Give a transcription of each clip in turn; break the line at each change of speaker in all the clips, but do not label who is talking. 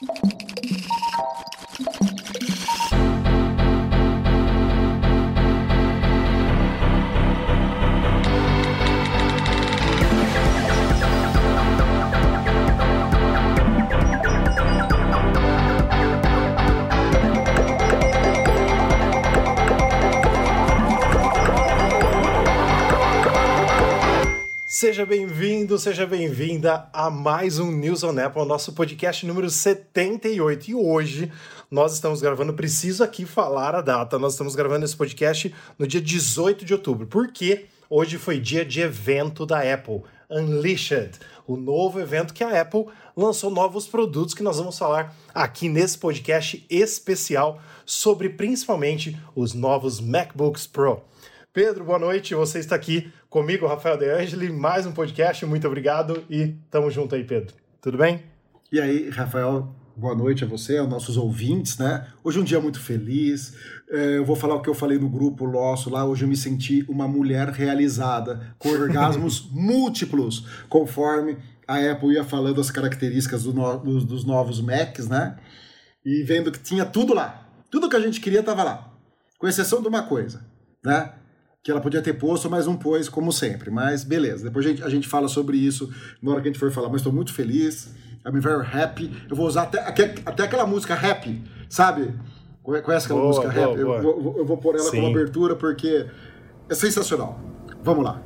よし! Seja bem-vindo, seja bem-vinda a mais um News on Apple, nosso podcast número 78. E hoje nós estamos gravando, preciso aqui falar a data, nós estamos gravando esse podcast no dia 18 de outubro, porque hoje foi dia de evento da Apple, Unleashed, o novo evento que a Apple lançou novos produtos que nós vamos falar aqui nesse podcast especial sobre principalmente os novos MacBooks Pro. Pedro, boa noite. Você está aqui comigo, Rafael De Angeli, mais um podcast. Muito obrigado e tamo junto aí, Pedro. Tudo bem?
E aí, Rafael, boa noite a você, aos nossos ouvintes, né? Hoje é um dia muito feliz. É, eu vou falar o que eu falei no grupo nosso lá. Hoje eu me senti uma mulher realizada, com orgasmos múltiplos, conforme a Apple ia falando as características do no, dos, dos novos Macs, né? E vendo que tinha tudo lá. Tudo que a gente queria estava lá. Com exceção de uma coisa, né? Que ela podia ter posto, mas não pôs, como sempre. Mas beleza, depois a gente, a gente fala sobre isso na hora que a gente for falar. Mas estou muito feliz, I'm very happy. Eu vou usar até, até aquela música Happy, sabe? Conhece aquela boa, música boa, Happy? Boa. Eu, vou, eu vou pôr ela Sim. como abertura porque é sensacional. Vamos lá.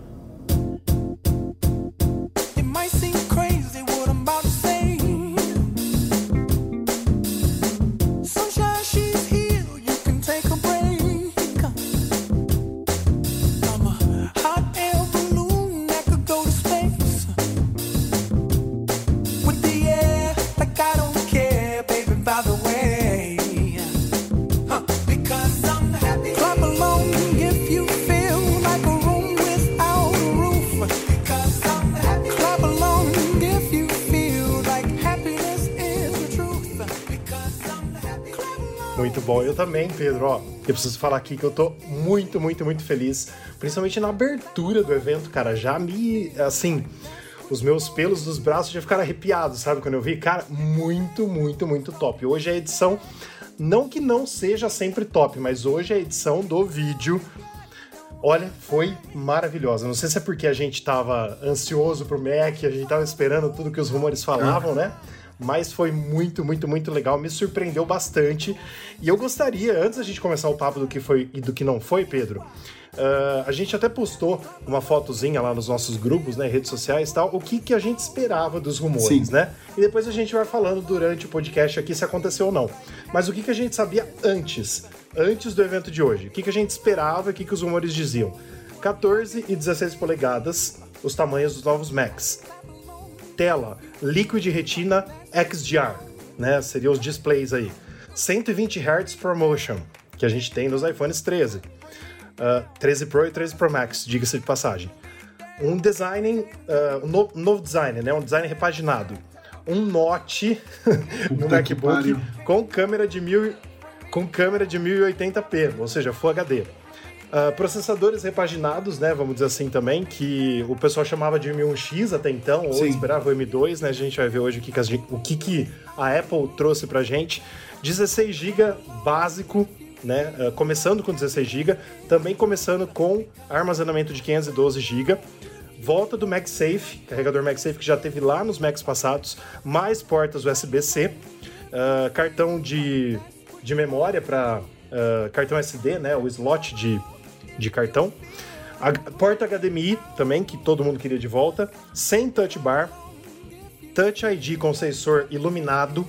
Também, Pedro. Ó, eu preciso falar aqui que eu tô muito, muito, muito feliz, principalmente na abertura do evento, cara. Já me, assim, os meus pelos dos braços já ficaram arrepiados, sabe? Quando eu vi, cara, muito, muito, muito top. Hoje é a edição, não que não seja sempre top, mas hoje é a edição do vídeo. Olha, foi maravilhosa. Não sei se é porque a gente tava ansioso pro Mac, a gente tava esperando tudo que os rumores falavam, né? Mas foi muito, muito, muito legal, me surpreendeu bastante. E eu gostaria, antes da gente começar o papo do que foi e do que não foi, Pedro, uh, a gente até postou uma fotozinha lá nos nossos grupos, né, redes sociais e tal, o que, que a gente esperava dos rumores, Sim. né? E depois a gente vai falando durante o podcast aqui se aconteceu ou não. Mas o que, que a gente sabia antes, antes do evento de hoje? O que, que a gente esperava e o que, que os rumores diziam? 14 e 16 polegadas, os tamanhos dos novos Macs. Tela Liquid Retina XDR, né? Seriam os displays aí. 120 Hz ProMotion, que a gente tem nos iPhones 13. Uh, 13 Pro e 13 Pro Max, diga-se de passagem. Um design, uh, um no, novo design, né? Um design repaginado. Um Note no MacBook com câmera de mil, com câmera de 1080p, ou seja, Full HD. Uh, processadores repaginados, né? Vamos dizer assim também, que o pessoal chamava de M1X até então, ou Sim. esperava o M2, né? A gente vai ver hoje o que, que, a, o que, que a Apple trouxe pra gente. 16 GB básico, né? Uh, começando com 16 GB, também começando com armazenamento de 512 GB. Volta do MagSafe, carregador MagSafe que já teve lá nos Macs passados, mais portas USB-C, uh, cartão de, de memória para uh, cartão SD, né? O slot de de cartão. A porta HDMI também, que todo mundo queria de volta. Sem touch bar. Touch ID com sensor iluminado.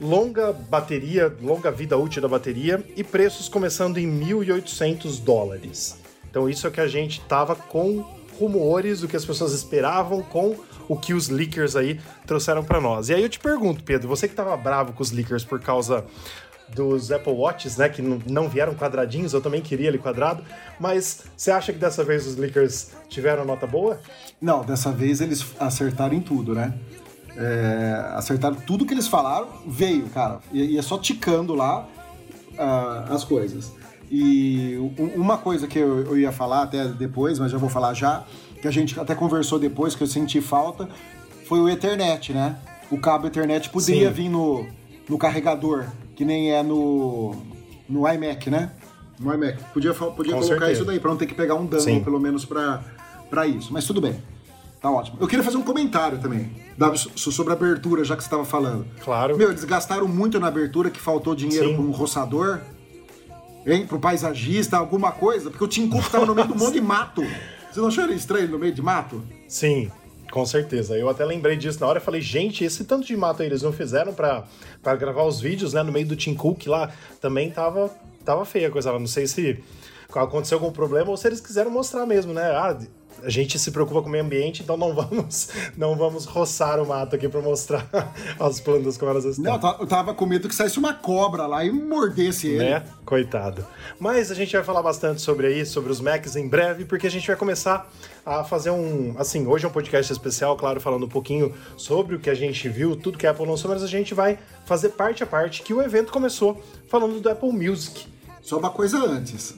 Longa bateria, longa vida útil da bateria. E preços começando em 1.800 dólares. Então isso é que a gente tava com rumores, o que as pessoas esperavam com o que os leakers aí trouxeram para nós. E aí eu te pergunto, Pedro, você que tava bravo com os leakers por causa dos Apple Watches, né, que não vieram quadradinhos, eu também queria ele quadrado, mas você acha que dessa vez os leakers tiveram nota boa?
Não, dessa vez eles acertaram em tudo, né? É, acertaram tudo que eles falaram, veio, cara, e, e é só ticando lá uh, as coisas. E uma coisa que eu, eu ia falar até depois, mas já vou falar já, que a gente até conversou depois, que eu senti falta, foi o Ethernet, né? o cabo Ethernet poderia
Sim.
vir no, no carregador, que nem é no, no iMac, né? No iMac. Podia, podia
Com
colocar
certeza.
isso daí, pra não ter que pegar um dano,
Sim.
pelo menos pra, pra isso. Mas tudo bem. Tá ótimo. Eu queria fazer um comentário também da- so- sobre a abertura, já que você estava falando.
Claro.
Meu, eles gastaram muito na abertura que faltou dinheiro
Sim.
para um roçador, hein? Pro paisagista, alguma coisa, porque o Tim Cook tava no meio do monte de mato. Você não achou ele estranho no meio de mato?
Sim, com certeza. Eu até lembrei disso na hora. Eu falei, gente, esse tanto de mato aí eles não fizeram pra gravar os vídeos, né? No meio do Tim Cook lá, também tava, tava feia a coisa lá. Não sei se aconteceu algum problema ou se eles quiseram mostrar mesmo, né? Ah, a gente se preocupa com o meio ambiente, então não vamos, não vamos roçar o mato aqui pra mostrar as plantas como elas estão.
Não, eu tava com medo que saísse uma cobra lá e mordesse ele.
né? Coitado. Mas a gente vai falar bastante sobre aí, sobre os Macs em breve, porque a gente vai começar a fazer um. Assim, hoje é um podcast especial, claro, falando um pouquinho sobre o que a gente viu, tudo que a Apple lançou, mas a gente vai fazer parte a parte que o evento começou falando do Apple Music.
Só uma coisa antes.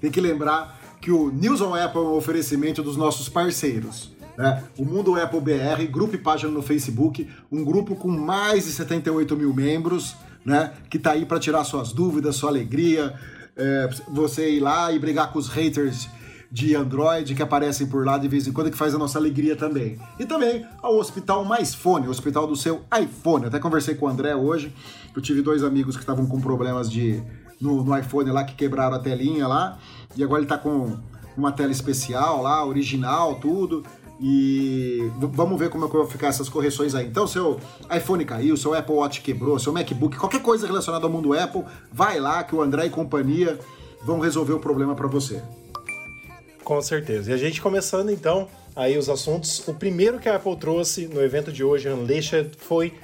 Tem que lembrar que o News on Apple é um oferecimento dos nossos parceiros. Né? O Mundo Apple BR, grupo e página no Facebook, um grupo com mais de 78 mil membros, né? que tá aí para tirar suas dúvidas, sua alegria, é, você ir lá e brigar com os haters de Android que aparecem por lá de vez em quando, que faz a nossa alegria também. E também ao Hospital Mais Fone, o hospital do seu iPhone. Até conversei com o André hoje, eu tive dois amigos que estavam com problemas de no, no iPhone lá, que quebraram a telinha lá, e agora ele tá com uma tela especial lá, original, tudo. E vamos ver como é que vão ficar essas correções aí. Então, seu iPhone caiu, seu Apple Watch quebrou, seu MacBook, qualquer coisa relacionada ao mundo Apple, vai lá que o André e companhia vão resolver o problema para você.
Com certeza. E a gente começando então aí os assuntos. O primeiro que a Apple trouxe no evento de hoje, Unleashed, foi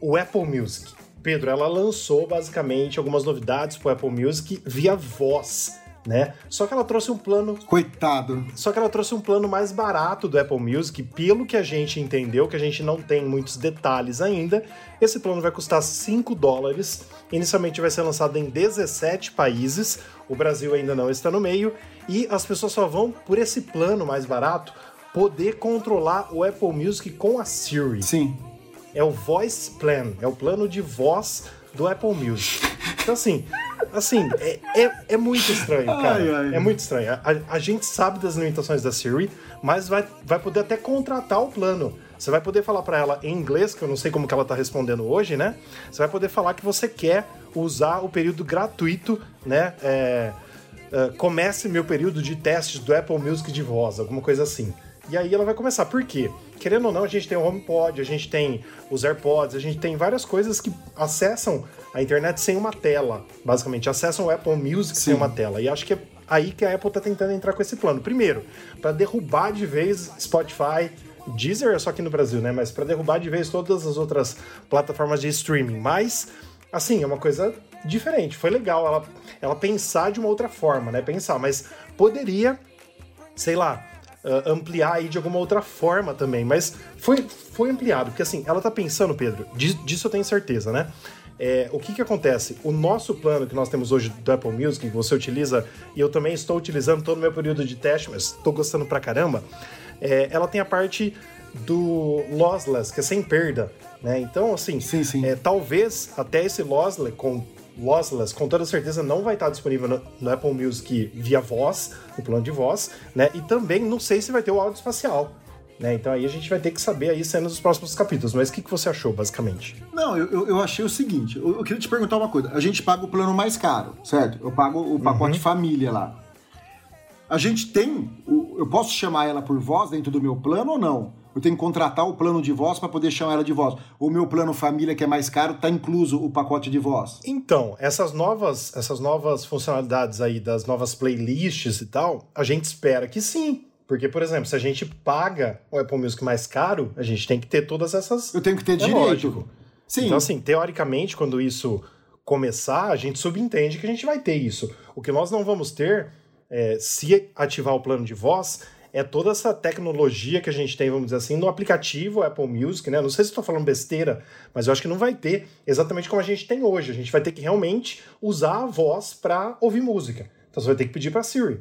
o Apple Music. Pedro, ela lançou basicamente algumas novidades para o Apple Music via voz, né? Só que ela trouxe um plano
Coitado.
só que ela trouxe um plano mais barato do Apple Music, pelo que a gente entendeu, que a gente não tem muitos detalhes ainda. Esse plano vai custar 5 dólares. Inicialmente vai ser lançado em 17 países. O Brasil ainda não está no meio. E as pessoas só vão, por esse plano mais barato, poder controlar o Apple Music com a Siri.
Sim.
É o Voice Plan, é o plano de voz do Apple Music. Então, assim, assim é, é, é muito estranho, cara.
Ai, ai.
É muito estranho. A, a gente sabe das limitações da Siri, mas vai, vai poder até contratar o plano. Você vai poder falar para ela em inglês, que eu não sei como que ela tá respondendo hoje, né? Você vai poder falar que você quer usar o período gratuito, né? É, é, comece meu período de testes do Apple Music de voz, alguma coisa assim. E aí ela vai começar. Por quê? Querendo ou não, a gente tem o HomePod, a gente tem os AirPods, a gente tem várias coisas que acessam a internet sem uma tela, basicamente. Acessam o Apple Music sem
Sim.
uma tela. E acho que é aí que a Apple tá tentando entrar com esse plano. Primeiro, para derrubar de vez Spotify, Deezer é só aqui no Brasil, né? Mas para derrubar de vez todas as outras plataformas de streaming. Mas, assim, é uma coisa diferente. Foi legal ela, ela pensar de uma outra forma, né? Pensar, mas poderia, sei lá, ah, ampliar aí de alguma outra forma também. Mas foi, foi ampliado, porque assim, ela tá pensando, Pedro, di- disso eu tenho certeza, né? É, o que que acontece? O nosso plano que nós temos hoje do Apple Music, que você utiliza, e eu também estou utilizando todo o meu período de teste, mas estou gostando pra caramba, é, ela tem a parte do lossless, que é sem perda, né? Então, assim,
Sim, sim.
é, talvez até esse lossless, com, lossless, com toda certeza, não vai estar disponível no, no Apple Music via voz, no plano de voz, né? E também não sei se vai ter o áudio espacial. Né? Então aí a gente vai ter que saber aí sendo nos próximos capítulos. Mas o que, que você achou, basicamente?
Não, eu, eu- achei o seguinte, eu, eu queria te perguntar uma coisa. A gente paga o plano mais caro, certo? Eu pago o pacote família lá. A gente tem, o- eu posso chamar ela por voz dentro do meu plano ou não? Eu tenho que contratar o plano de voz para poder chamar ela de voz. O meu plano família, que é mais caro, tá incluso o pacote de voz.
Então, essas novas, essas novas funcionalidades aí das novas playlists e tal, a gente espera que sim. Porque, por exemplo, se a gente paga o Apple Music mais caro, a gente tem que ter todas essas.
Eu tenho que ter
É
direito.
lógico.
Sim.
Então, assim, teoricamente, quando isso começar, a gente subentende que a gente vai ter isso. O que nós não vamos ter, é, se ativar o plano de voz, é toda essa tecnologia que a gente tem, vamos dizer assim, no aplicativo Apple Music, né? Não sei se estou falando besteira, mas eu acho que não vai ter exatamente como a gente tem hoje. A gente vai ter que realmente usar a voz para ouvir música. Então você vai ter que pedir para Siri.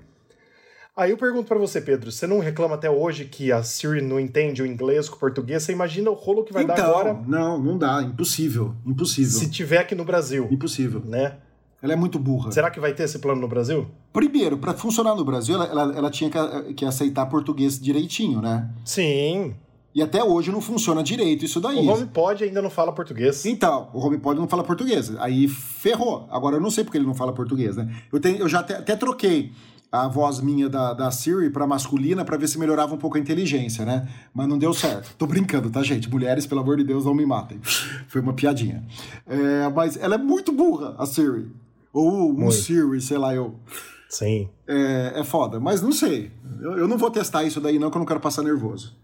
Aí eu pergunto para você, Pedro, você não reclama até hoje que a Siri não entende o inglês com o português? Você imagina o rolo que vai
então,
dar agora?
Não, não dá, impossível, impossível.
Se tiver aqui no Brasil.
Impossível.
Né?
Ela é muito burra.
Será que vai ter esse plano no Brasil?
Primeiro, para funcionar no Brasil, ela, ela, ela tinha que, que, aceitar português direitinho, né?
Sim.
E até hoje não funciona direito isso daí.
O HomePod ainda não fala português.
Então, o HomePod não fala português. Aí ferrou. Agora eu não sei porque ele não fala português, né? Eu, tenho, eu já até, até troquei a voz minha da, da Siri para masculina para ver se melhorava um pouco a inteligência, né? Mas não deu certo. Tô brincando, tá, gente? Mulheres, pelo amor de Deus, não me matem. Foi uma piadinha. É, mas ela é muito burra, a Siri. Ou um muito. Siri, sei lá, eu.
Sim.
É, é foda. Mas não sei. Eu, eu não vou testar isso daí, não, que eu não quero passar nervoso.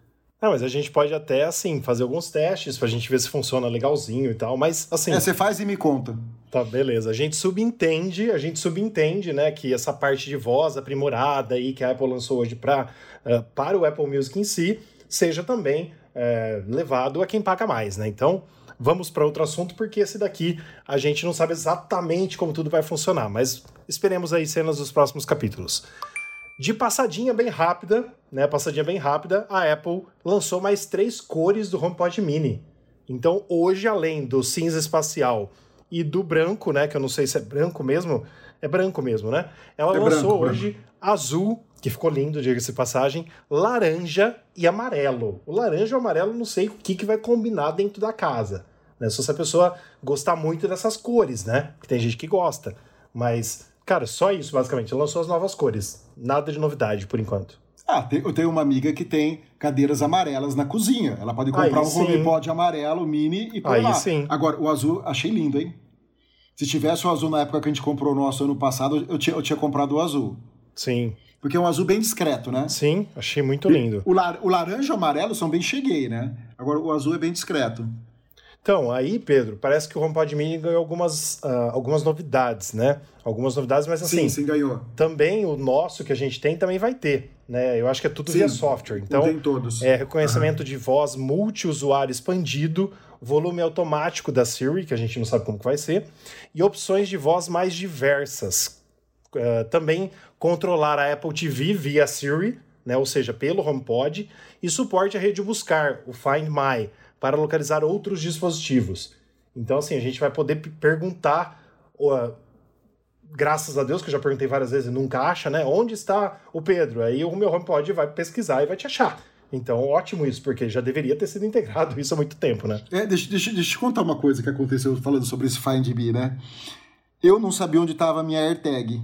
Não, mas a gente pode até, assim, fazer alguns testes pra gente ver se funciona legalzinho e tal, mas, assim...
É, você faz e me conta.
Tá, beleza. A gente subentende, a gente subentende, né, que essa parte de voz aprimorada aí que a Apple lançou hoje pra, uh, para o Apple Music em si, seja também uh, levado a quem paga mais, né? Então, vamos para outro assunto, porque esse daqui a gente não sabe exatamente como tudo vai funcionar, mas esperemos aí cenas dos próximos capítulos. De passadinha bem rápida, né? Passadinha bem rápida, a Apple lançou mais três cores do HomePod Mini. Então, hoje, além do cinza espacial e do branco, né? Que eu não sei se é branco mesmo. É branco mesmo, né? Ela é lançou branco, hoje branco. azul, que ficou lindo, diga-se passagem, laranja e amarelo. O laranja e o amarelo, não sei o que, que vai combinar dentro da casa. Né? Só se a pessoa gostar muito dessas cores, né? Que tem gente que gosta. Mas Cara, só isso, basicamente. Lançou as novas cores. Nada de novidade, por enquanto.
Ah, eu tenho uma amiga que tem cadeiras amarelas na cozinha. Ela pode comprar Aí, um HomePod amarelo, mini e pôr
Aí,
lá.
Sim.
Agora, o azul, achei lindo, hein? Se tivesse o azul na época que a gente comprou o nosso ano passado, eu tinha, eu tinha comprado o azul.
Sim.
Porque é um azul bem discreto, né?
Sim, achei muito lindo.
O, lar, o laranja e o amarelo são bem cheguei, né? Agora, o azul é bem discreto.
Então, aí, Pedro, parece que o HomePod Mini ganhou algumas, uh, algumas novidades, né? Algumas novidades, mas assim.
Sim, sim, ganhou.
Também o nosso que a gente tem também vai ter, né? Eu acho que é tudo sim, via software. Então,
tem todos.
É reconhecimento uhum. de voz multiusuário expandido, volume automático da Siri, que a gente não sabe como que vai ser, e opções de voz mais diversas. Uh, também controlar a Apple TV via Siri, né? Ou seja, pelo HomePod, e suporte a rede buscar, o Find My para localizar outros dispositivos. Então, assim, a gente vai poder perguntar, graças a Deus, que eu já perguntei várias vezes e nunca acha, né? Onde está o Pedro? Aí o meu HomePod vai pesquisar e vai te achar. Então, ótimo isso, porque já deveria ter sido integrado isso há muito tempo, né?
É, deixa, deixa, deixa eu te contar uma coisa que aconteceu falando sobre esse Find Me, né? Eu não sabia onde estava a minha AirTag.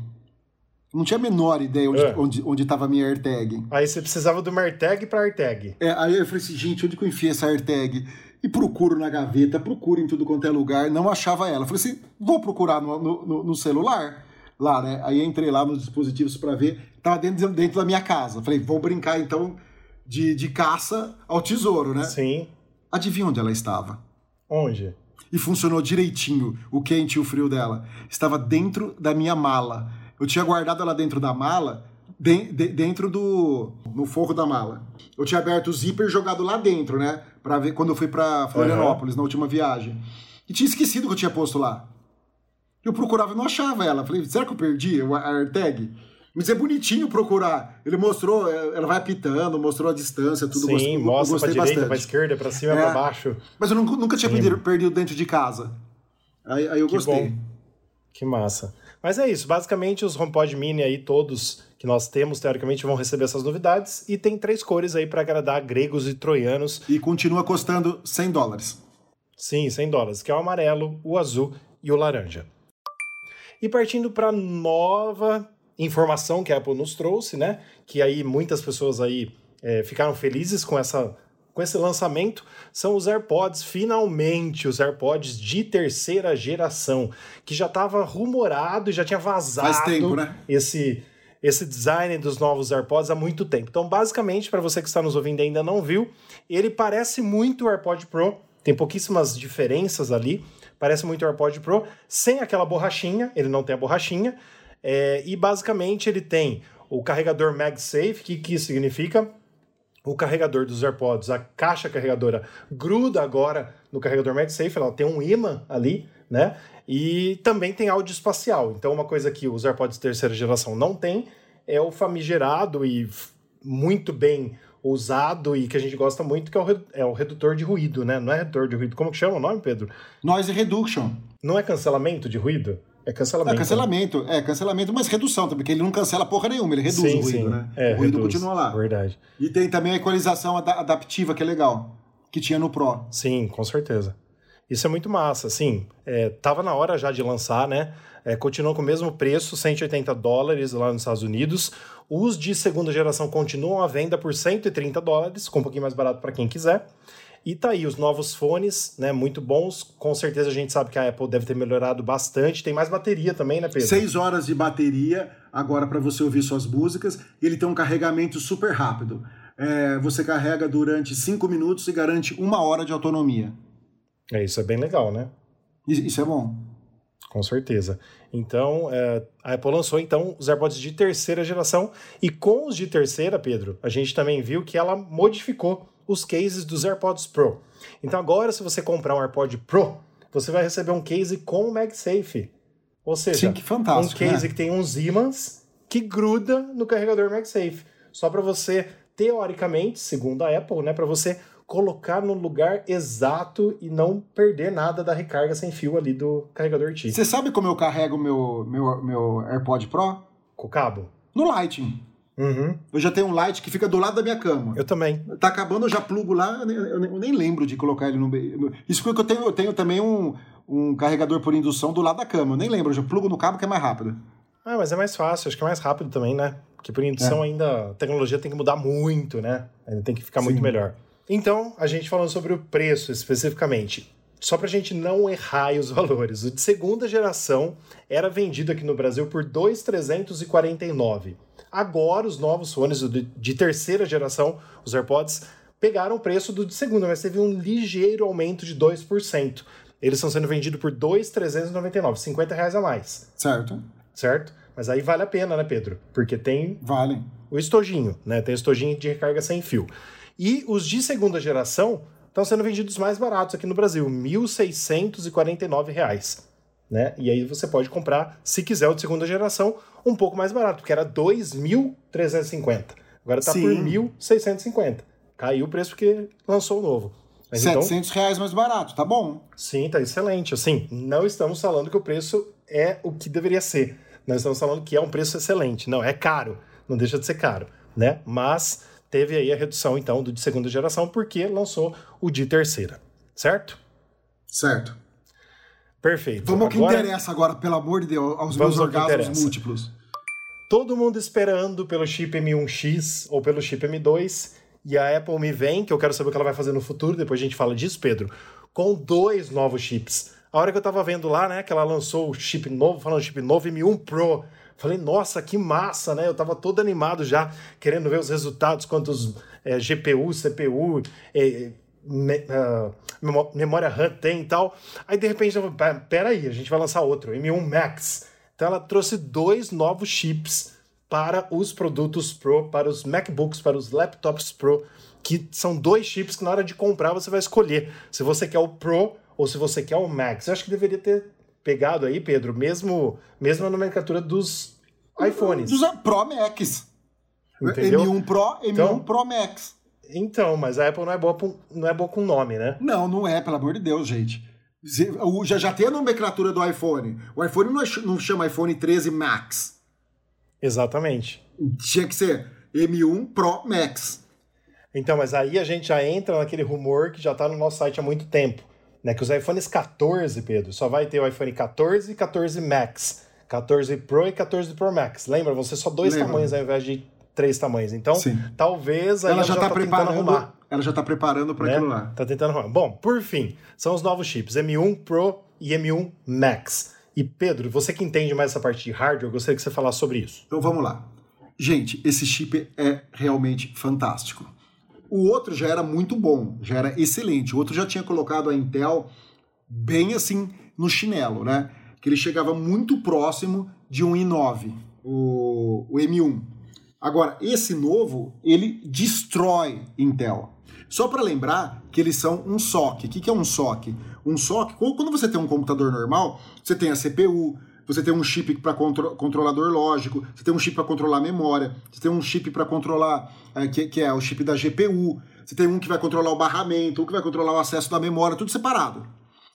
Não tinha a menor ideia onde, é. onde, onde tava a minha AirTag.
Aí você precisava de uma AirTag para AirTag.
É, aí eu falei assim, gente, onde que eu enfiei essa AirTag? E procuro na gaveta, procuro em tudo quanto é lugar, não achava ela. falei assim, vou procurar no, no, no celular lá, né? Aí entrei lá nos dispositivos para ver, tava dentro, dentro da minha casa. Falei, vou brincar então de, de caça ao tesouro, né?
Sim.
Adivinha onde ela estava?
Onde?
E funcionou direitinho o quente e o frio dela. Estava dentro da minha mala eu tinha guardado ela dentro da mala, de, de, dentro do. no forro da mala. Eu tinha aberto o zíper e jogado lá dentro, né? Pra ver quando eu fui pra Florianópolis, uhum. na última viagem. E tinha esquecido que eu tinha posto lá. Eu procurava e não achava ela. Falei, será que eu perdi a AirTag? Mas é bonitinho procurar. Ele mostrou, é, ela vai apitando, mostrou a distância, tudo.
Sim, mostra pra direita, bastante. pra esquerda, pra cima, é, pra baixo.
Mas eu nunca, nunca tinha perdido, perdido, dentro de casa. Aí, aí eu
que
gostei.
Bom. Que massa. Mas é isso, basicamente os HomePod Mini aí todos que nós temos, teoricamente, vão receber essas novidades e tem três cores aí para agradar gregos e troianos.
E continua custando 100 dólares.
Sim, 100 dólares, que é o amarelo, o azul e o laranja. E partindo para nova informação que a Apple nos trouxe, né? Que aí muitas pessoas aí é, ficaram felizes com essa com esse lançamento são os AirPods, finalmente os AirPods de terceira geração, que já estava rumorado e já tinha vazado
Faz tempo, né?
esse esse design dos novos AirPods há muito tempo. Então, basicamente, para você que está nos ouvindo e ainda não viu, ele parece muito o AirPod Pro, tem pouquíssimas diferenças ali, parece muito o AirPod Pro, sem aquela borrachinha, ele não tem a borrachinha, é, e basicamente ele tem o carregador MagSafe, que que significa? O carregador dos AirPods, a caixa carregadora, gruda agora no carregador MagSafe, ela tem um imã ali, né? E também tem áudio espacial. Então, uma coisa que os AirPods terceira geração não tem é o famigerado e muito bem usado e que a gente gosta muito, que é o, é o redutor de ruído, né? Não é redutor de ruído. Como que chama o nome, Pedro?
Noise Reduction.
Não é cancelamento de ruído? É cancelamento.
É cancelamento, né? é cancelamento, mas redução também, porque ele não cancela porra nenhuma, ele reduz sim, o ruído, sim. né?
É,
o ruído
reduz,
continua lá.
Verdade.
E tem também a equalização adaptiva, que é legal, que tinha no Pro.
Sim, com certeza. Isso é muito massa, assim, é, tava na hora já de lançar, né? É, continuou com o mesmo preço, 180 dólares lá nos Estados Unidos. Os de segunda geração continuam à venda por 130 dólares, com um pouquinho mais barato para quem quiser. E tá aí os novos fones, né? Muito bons. Com certeza a gente sabe que a Apple deve ter melhorado bastante. Tem mais bateria também, né, Pedro?
Seis horas de bateria agora para você ouvir suas músicas. Ele tem um carregamento super rápido. É, você carrega durante cinco minutos e garante uma hora de autonomia.
É, isso é bem legal, né?
Isso é bom.
Com certeza. Então, é, a Apple lançou então os AirPods de terceira geração e com os de terceira, Pedro, a gente também viu que ela modificou os cases dos AirPods Pro. Então agora, se você comprar um AirPod Pro, você vai receber um case com o MagSafe. Ou seja,
Sim, um
case
né?
que tem uns ímãs que gruda no carregador MagSafe. Só para você, teoricamente, segundo a Apple, né, para você colocar no lugar exato e não perder nada da recarga sem fio ali do carregador T.
Você sabe como eu carrego meu, meu, meu AirPod Pro?
Com o cabo?
No Lightning.
Uhum.
Eu já tenho um light que fica do lado da minha cama.
Eu também.
Tá acabando, eu já plugo lá, eu nem, eu nem lembro de colocar ele no. Isso porque eu tenho, eu tenho também um, um carregador por indução do lado da cama. Eu nem lembro, eu já plugo no cabo que é mais rápido.
Ah, mas é mais fácil, acho que é mais rápido também, né? Porque por indução é. ainda a tecnologia tem que mudar muito, né? Ainda tem que ficar Sim. muito melhor. Então, a gente falando sobre o preço especificamente. Só para a gente não errar os valores. O de segunda geração era vendido aqui no Brasil por 2,349. Agora, os novos fones de terceira geração, os AirPods, pegaram o preço do de segunda, mas teve um ligeiro aumento de 2%. Eles estão sendo vendidos por 2,399, 50 reais a mais.
Certo.
Certo? Mas aí vale a pena, né, Pedro? Porque tem
vale.
o estojinho, né? Tem o estojinho de recarga sem fio. E os de segunda geração estão sendo vendidos mais baratos aqui no Brasil, R$ 1.649. Né? E aí você pode comprar, se quiser, o de segunda geração, um pouco mais barato, porque era 2.350. Agora está por 1.650. Caiu o preço porque lançou o novo.
Mas 700 então, reais mais barato, tá bom.
Sim, tá excelente. Assim, não estamos falando que o preço é o que deveria ser. Nós estamos falando que é um preço excelente. Não, é caro. Não deixa de ser caro, né? Mas teve aí a redução, então, do de segunda geração, porque lançou o de terceira, certo?
Certo.
Perfeito.
Vamos ao que interessa agora, pelo amor de Deus, aos meus orgasmos múltiplos.
Todo mundo esperando pelo chip M1X ou pelo chip M2, e a Apple me vem, que eu quero saber o que ela vai fazer no futuro, depois a gente fala disso, Pedro, com dois novos chips. A hora que eu tava vendo lá, né, que ela lançou o chip novo, falando chip novo M1 Pro, Falei, nossa, que massa, né? Eu tava todo animado já, querendo ver os resultados, quantos é, GPU, CPU, é, me, uh, memória RAM tem e tal. Aí, de repente, eu falei, pera aí, a gente vai lançar outro, M1 Max. Então, ela trouxe dois novos chips para os produtos Pro, para os MacBooks, para os laptops Pro, que são dois chips que na hora de comprar você vai escolher se você quer o Pro ou se você quer o Max. Eu acho que deveria ter pegado aí, Pedro, mesmo, mesmo a nomenclatura dos iPhones.
Dos Pro Max. Entendeu? M1 Pro, M1 então, Pro Max.
Então, mas a Apple não é boa, não é boa com nome, né?
Não, não é, pelo amor de Deus, gente. Já, já tem a nomenclatura do iPhone. O iPhone não, é, não chama iPhone 13 Max.
Exatamente.
Tinha que ser M1 Pro Max.
Então, mas aí a gente já entra naquele rumor que já está no nosso site há muito tempo né? Que os iPhones 14, Pedro, só vai ter o iPhone 14 e 14 Max. 14 Pro e 14 Pro Max. Lembra? Vão ser só dois Lembra. tamanhos ao invés de três tamanhos. Então, Sim. talvez
ela, ela já está tá preparando arrumar. Ela já está preparando para né? aquilo lá.
Tá tentando arrumar. Bom, por fim, são os novos chips M1 Pro e M1 Max. E Pedro, você que entende mais essa parte de hardware, eu gostaria que você falasse sobre isso.
Então vamos lá. Gente, esse chip é realmente fantástico. O outro já era muito bom, já era excelente. O outro já tinha colocado a Intel bem assim no chinelo, né? Que ele chegava muito próximo de um i9, o, o M1. Agora, esse novo, ele destrói Intel. Só para lembrar que eles são um SOC. O que, que é um SOC? Um SOC, quando você tem um computador normal, você tem a CPU, você tem um chip para contro controlador lógico, você tem um chip para controlar a memória, você tem um chip para controlar, é, que, que, é o chip da GPU, você tem um que vai controlar o barramento, um que vai controlar o acesso da memória, tudo separado.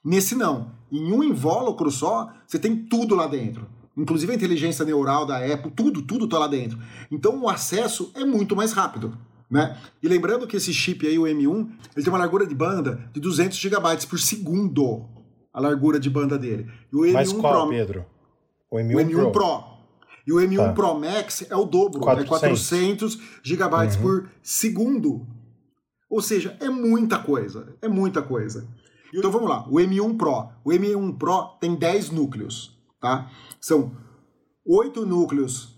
Nesse não. Em um invólucro só, você tem tudo lá dentro. Inclusive a inteligência neural da Apple, tudo, tudo está lá dentro. Então o acesso é muito mais rápido. Né? E lembrando que esse chip aí, o M1, ele tem uma largura de banda de 200 GB por segundo. A largura de banda dele.
E o M1 Mas qual, Pro, Pedro?
O M1, o M1 Pro. Pro. E o M1 tá. Pro Max é o dobro, 400. é 400 GB uhum. por segundo. Ou seja, é muita coisa, é muita coisa. Então vamos lá, o M1 Pro. O M1 Pro tem 10 núcleos, tá? São 8 núcleos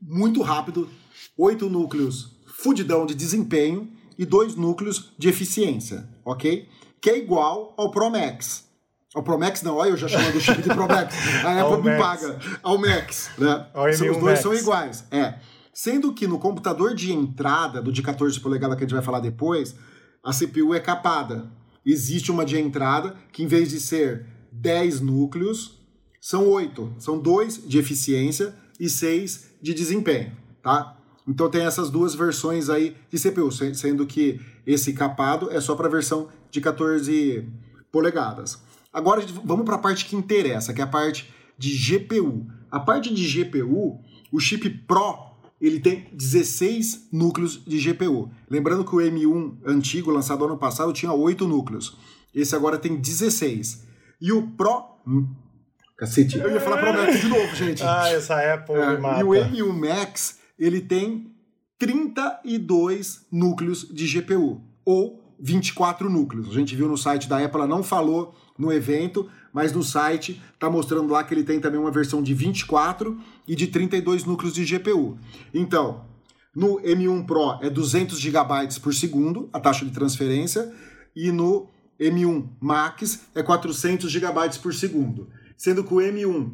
muito rápido, 8 núcleos fudidão de desempenho e dois núcleos de eficiência, ok? Que é igual ao Pro Max. Ao Pro Max não, olha eu já chamando o chip de Pro Max. A Apple me paga. Ao Max, né? Ao Os dois Max. são iguais. É. Sendo que no computador de entrada, do de 14 polegadas que a gente vai falar depois, a CPU é capada. Existe uma de entrada que, em vez de ser 10 núcleos, são 8. São 2 de eficiência e 6 de desempenho, tá? Então tem essas duas versões aí de CPU, sendo que esse capado é só para a versão de 14 polegadas. Agora vamos para a parte que interessa, que é a parte de GPU. A parte de GPU, o chip Pro ele tem 16 núcleos de GPU. Lembrando que o M1 antigo, lançado ano passado, tinha 8 núcleos. Esse agora tem 16. E o Pro. Cacete, eu ia falar Pro Max de novo, gente.
Ah, essa Apple é, mata.
E o M1 Max, ele tem 32 núcleos de GPU. Ou 24 núcleos. A gente viu no site da Apple, ela não falou no evento, mas no site está mostrando lá que ele tem também uma versão de 24 e de 32 núcleos de GPU. Então, no M1 Pro é 200 GB por segundo, a taxa de transferência, e no M1 Max é 400 GB por segundo. Sendo que o M1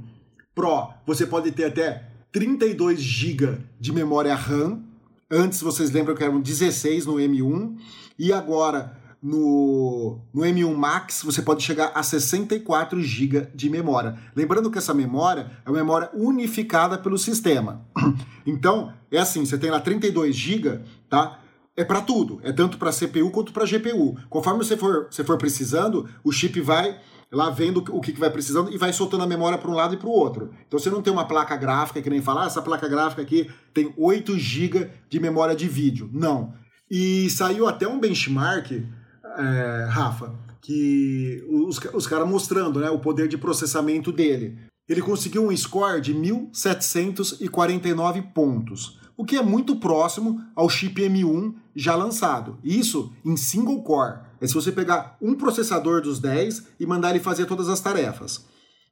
Pro você pode ter até 32 GB de memória RAM. Antes vocês lembram que eram 16 no M1 e agora no, no M1 Max você pode chegar a 64 GB de memória. Lembrando que essa memória é uma memória unificada pelo sistema. Então, é assim, você tem lá 32 GB, tá? É para tudo, é tanto para CPU quanto para GPU. Conforme você for, você for precisando, o chip vai lá vendo o que, vai precisando e vai soltando a memória para um lado e para o outro. Então você não tem uma placa gráfica que nem falar, ah, essa placa gráfica aqui tem 8 GB de memória de vídeo. Não. E saiu até um benchmark é, Rafa, que os, os caras mostrando né, o poder de processamento dele. Ele conseguiu um score de 1.749 pontos, o que é muito próximo ao chip M1 já lançado. Isso em single core. É se você pegar um processador dos 10 e mandar ele fazer todas as tarefas.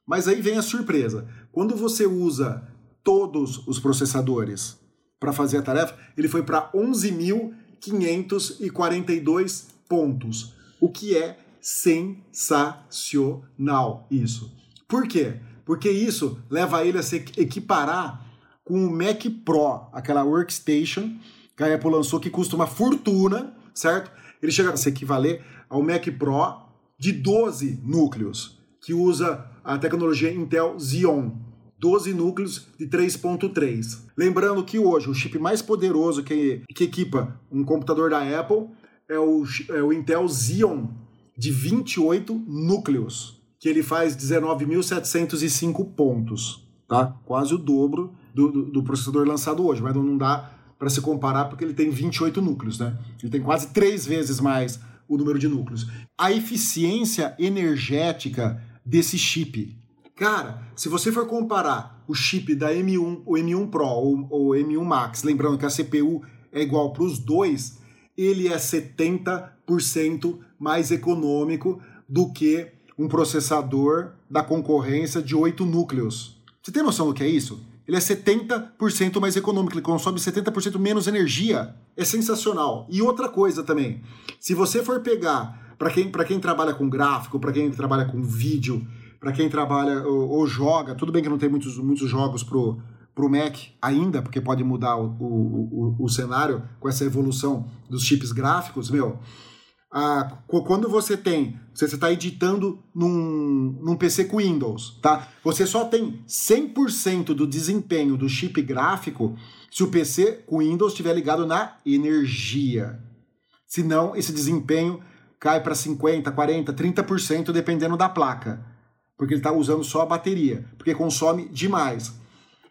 Mas aí vem a surpresa. Quando você usa todos os processadores para fazer a tarefa, ele foi para 11.542 pontos, o que é sensacional isso. Por quê? Porque isso leva ele a se equiparar com o Mac Pro, aquela workstation que a Apple lançou que custa uma fortuna, certo? Ele chega a se equivaler ao Mac Pro de 12 núcleos, que usa a tecnologia Intel Xeon, 12 núcleos de 3.3. Lembrando que hoje o chip mais poderoso que, que equipa um computador da Apple é o, é o Intel Xeon de 28 núcleos, que ele faz 19.705 pontos, tá? Quase o dobro do, do, do, processador lançado hoje, mas não dá para se comparar porque ele tem 28 núcleos, né? Ele tem quase três vezes mais o número de núcleos. A eficiência energética desse chip. Cara, se você for comparar o chip da M1, o M1 Pro ou o M1 Max, lembrando que a CPU é igual para os dois, ele é 70% mais econômico do que um processador da concorrência de 8 núcleos. Você tem noção do que é isso? Ele é 70% mais econômico, ele consome 70% menos energia. É sensacional. E outra coisa também, se você for pegar, para quem, quem trabalha com gráfico, para quem trabalha com vídeo, para quem trabalha ou, ou, joga, tudo bem que não tem muitos, muitos jogos pro, para o Mac ainda, porque pode mudar o, o, o, o, cenário com essa evolução dos chips gráficos, meu, a, quando você tem, você está editando num, num PC com Windows, tá? Você só tem 100% do desempenho do chip gráfico se o PC com Windows estiver ligado na energia. Senão, esse desempenho cai para 50%, 40%, 30%, dependendo da placa. Porque ele está usando só a bateria, porque consome demais.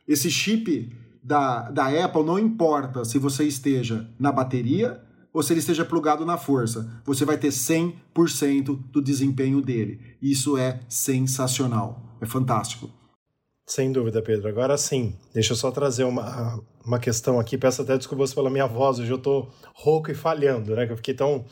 Esse chip da, da Apple não importa se você esteja na bateria ou se ele esteja plugado na força. Você vai ter 100% do desempenho dele. Isso é sensacional. É fantástico.
Sem dúvida, Pedro. Agora sim, deixa eu só trazer uma, uma questão aqui. Peço até desculpas pela minha voz, hoje eu tô rouco e falhando, né? Que eu fiquei tão,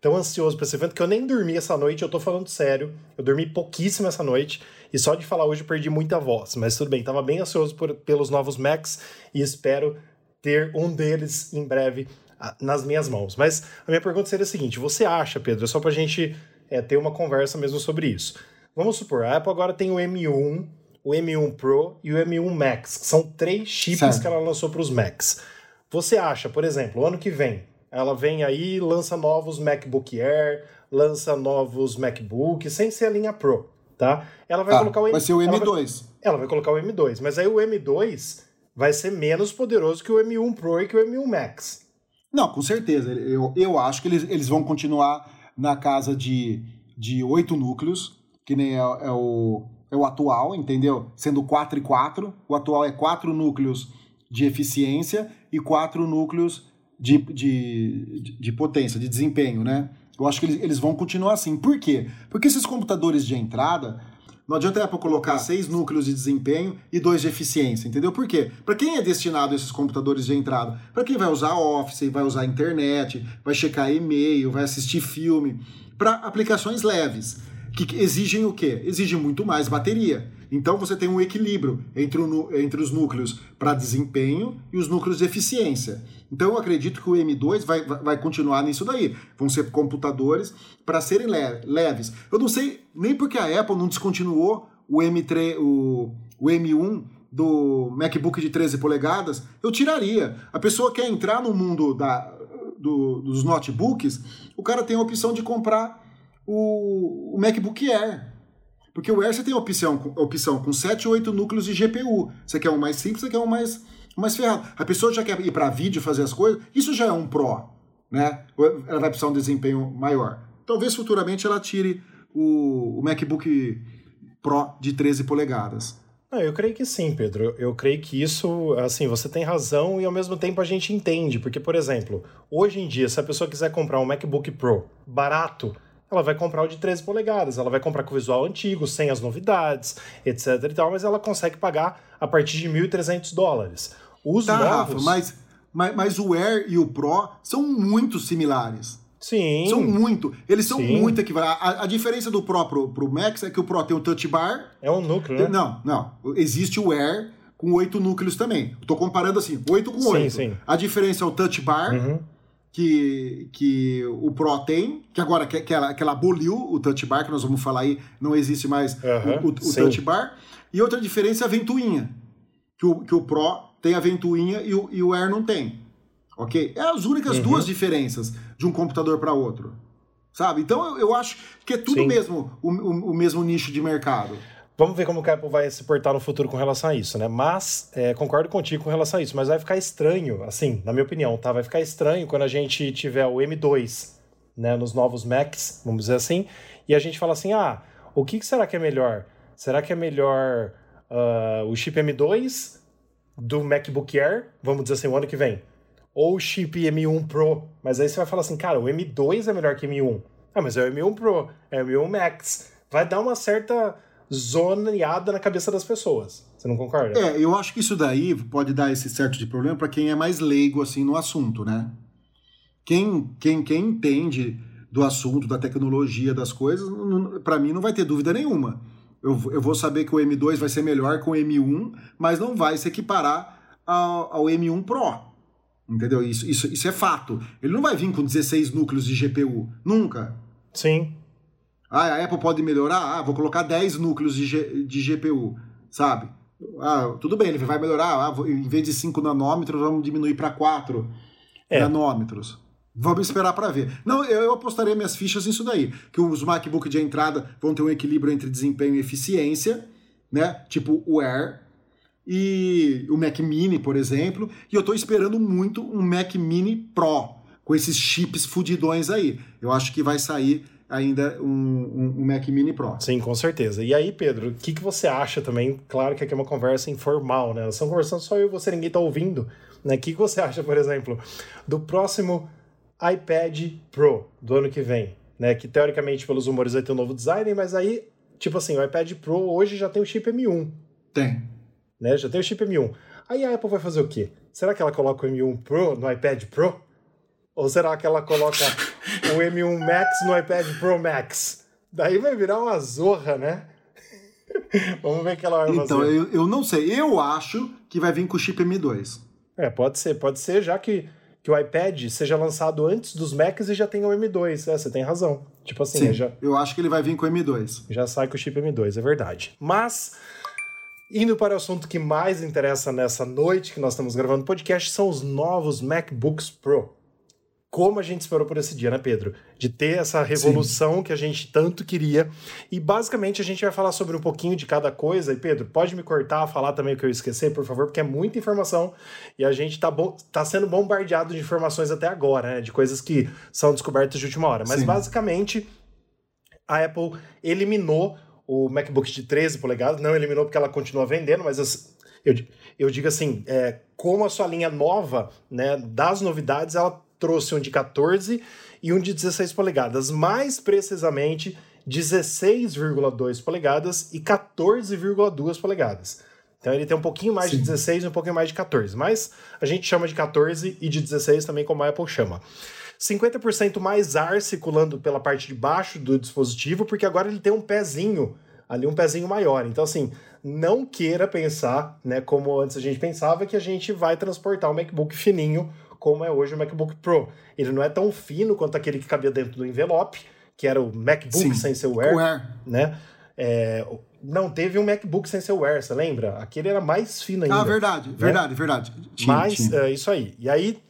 tão ansioso para esse evento que eu nem dormi essa noite, eu tô falando sério. Eu dormi pouquíssimo essa noite e só de falar hoje eu perdi muita voz, mas tudo bem, tava bem ansioso por, pelos novos Macs e espero ter um deles em breve nas minhas mãos. Mas a minha pergunta seria a seguinte: você acha, Pedro, é só para a gente é, ter uma conversa mesmo sobre isso. Vamos supor, a Apple agora tem o M1, o M1 Pro e o M1 Max, que são três chips certo. que ela lançou para os Macs. Você acha, por exemplo, o ano que vem, ela vem aí lança novos MacBook Air, lança novos MacBooks, sem ser a linha Pro, tá?
Ela vai ah, colocar o M... Vai ser o M2. Ela vai...
ela vai colocar o M2, mas aí o M2 vai ser menos poderoso que o M1 Pro e que o M1 Max.
Não, com certeza. Eu, eu acho que eles, eles vão continuar na casa de, de oito núcleos, que nem é, é, o, é o atual, entendeu? Sendo 4 e 4. O atual é quatro núcleos de eficiência e quatro núcleos de, de, de, de potência, de desempenho, né? Eu acho que eles, eles vão continuar assim. Por quê? Porque esses computadores de entrada, não adianta a Apple colocar seis núcleos de desempenho e dois de eficiência, entendeu? Por quê? Para quem é destinado esses computadores de entrada? Para quem vai usar Office, vai usar internet, vai checar e-mail, vai assistir filme, para aplicações leves, que exigem o quê? Exigem muito mais bateria. Então você tem um equilíbrio entre, o, entre os núcleos para desempenho e os núcleos de eficiência. Então eu acredito que o M2 vai, vai continuar nisso daí. Vão ser computadores para serem leves. Eu não sei nem porque a Apple não descontinuou o M3, o, o M1 do MacBook de 13 polegadas, eu tiraria. A pessoa quer entrar no mundo da, do, dos notebooks, o cara tem a opção de comprar o, o MacBook Air. Porque o Air você tem a opção, opção com 7 ou 8 núcleos de GPU. Você quer um mais simples, você quer um mais, mais ferrado. A pessoa já quer ir para vídeo fazer as coisas, isso já é um Pro. Né? Ela vai precisar de um desempenho maior. Talvez futuramente ela tire o, o MacBook Pro de 13 polegadas.
Não, eu creio que sim, Pedro. Eu creio que isso, assim, você tem razão e ao mesmo tempo a gente entende. Porque, por exemplo, hoje em dia, se a pessoa quiser comprar um MacBook Pro barato, ela vai comprar o de 13 polegadas, ela vai comprar com o visual antigo, sem as novidades, etc e tal, mas ela consegue pagar a partir de 1.300 dólares.
Os tá, novos... Rafa, mas, mas, mas o Air e o Pro são muito similares.
Sim.
São muito. Eles são sim. muito equivalentes. A, a, diferença do Pro pro, pro Max é que o Pro tem o touch bar.
É um núcleo, né?
Não, não. Existe o Air com oito núcleos também. Estou comparando assim, oito com oito. Sim, sim. A diferença é o touch bar. Uhum que, que o Pro tem, que agora que, que, ela, que ela aboliu o touch bar, que nós vamos falar aí, não existe mais uhum, o, o, o touch bar. E outra diferença é a ventoinha, que o, que o Pro tem a ventoinha e o, e o Air não tem. Ok? É as únicas uhum. duas diferenças de um computador para outro. Sabe? Então eu, eu, acho que é tudo Sim. mesmo o, o, o mesmo nicho de mercado.
Vamos ver como o Apple vai se portar no futuro com relação a isso, né? Mas, é, concordo contigo com relação a isso, mas vai ficar estranho, assim, na minha opinião, tá? Vai ficar estranho quando a gente tiver o M2, né, nos novos Macs, vamos dizer assim, e a gente fala assim, ah, o que, será que é melhor? Será que é melhor uh, o chip M2 do MacBook Air, vamos dizer assim, o ano que vem? Ou o chip M1 Pro? Mas aí você vai falar assim, cara, o M2 é melhor que o M1. Ah, mas é o M1 Pro, é o M1 Max. Vai dar uma certa zoneada na cabeça das pessoas. Você não concorda?
É, eu acho que isso daí pode dar esse certo de problema para quem é mais leigo assim no assunto, né? Quem, quem, quem entende do assunto, da tecnologia, das coisas, para mim não vai ter dúvida nenhuma. Eu, eu vou saber que o M2 vai ser melhor com o M1, mas não vai se equiparar ao, ao M1 Pro. Entendeu? Isso, isso, isso é fato. Ele não vai vir com 16 núcleos de GPU. Nunca.
Sim.
Ah, a Apple pode melhorar? Ah, vou colocar 10 núcleos de, G, de GPU, sabe? Ah, tudo bem, ele vai melhorar. Ah, em vez de 5 nanômetros, vamos diminuir para 4 é. nanômetros. Vamos esperar para ver. Não, eu, eu apostaria minhas fichas nisso daí. Que os MacBook de entrada vão ter um equilíbrio entre desempenho e eficiência, né? Tipo o Air e o Mac Mini, por exemplo. E eu estou esperando muito um Mac Mini Pro com esses chips fudidões aí. Eu acho que vai sair ainda um, um, um, Mac Mini Pro.
Sim, com certeza. E aí, Pedro, o que, que você acha também? Claro que aqui é uma conversa informal, né? Nós estamos conversando só eu e você, ninguém está ouvindo. Né? O que, que você acha, por exemplo, do próximo iPad Pro do ano que vem? Né? Que teoricamente, pelos rumores, vai ter um novo design, mas aí, tipo assim, o iPad Pro hoje já tem o chip M1.
Tem.
Né? Já tem o chip M1. Aí a Apple vai fazer o quê? Será que ela coloca o M1 Pro no iPad Pro? Ou será que ela coloca o M1 Max no iPad Pro Max? Daí vai virar uma zorra, né? Vamos ver o que ela vai
então,
fazer.
Então, eu, eu não sei. Eu acho que vai vir com o chip M2.
É, pode ser. Pode ser, já que, que o iPad seja lançado antes dos Macs e já tenha o M2. É, você tem razão. Tipo assim,
Sim,
já,
eu acho que ele vai vir com o M2.
Já sai com o chip M2, é verdade. Mas... Indo para o assunto que mais interessa nessa noite que nós estamos gravando o podcast, são os novos MacBooks Pro como a gente esperou por esse dia, né, Pedro? De ter essa revolução Sim. que a gente tanto queria. E basicamente a gente vai falar sobre um pouquinho de cada coisa. E, Pedro, pode me cortar, falar também o que eu esqueci, por favor, porque é muita informação e a gente tá, tá sendo bombardeado de informações até agora, né? De coisas que são descobertas de última hora. Mas Sim. basicamente a Apple eliminou o MacBook de 13 polegadas, não eliminou porque ela continua vendendo, mas eu, eu digo assim, é, como a sua linha nova, né, das novidades, ela trouxe um de 14 e um de 16 polegadas, mais precisamente 16,2 polegadas e 14,2 polegadas. Então ele tem um pouquinho mais Sim. de 16 e um pouquinho mais de 14, mas a gente chama de 14 e de 16 também como a Apple chama. 50% mais ar circulando pela parte de baixo do dispositivo, porque agora ele tem um pezinho ali, um pezinho maior. Então assim, não queira pensar, né, como antes a gente pensava que a gente vai transportar o MacBook fininho como é hoje o MacBook Pro. Ele não é tão fino quanto aquele que cabia dentro do envelope, que era o MacBook Sim, sem seu Air, Air. né? É, não teve um MacBook sem seu Air, você lembra? Aquele era mais fino ainda.
Ah, verdade, né? verdade, verdade.
Tinha, Mas, tinha. É, isso aí. E aí,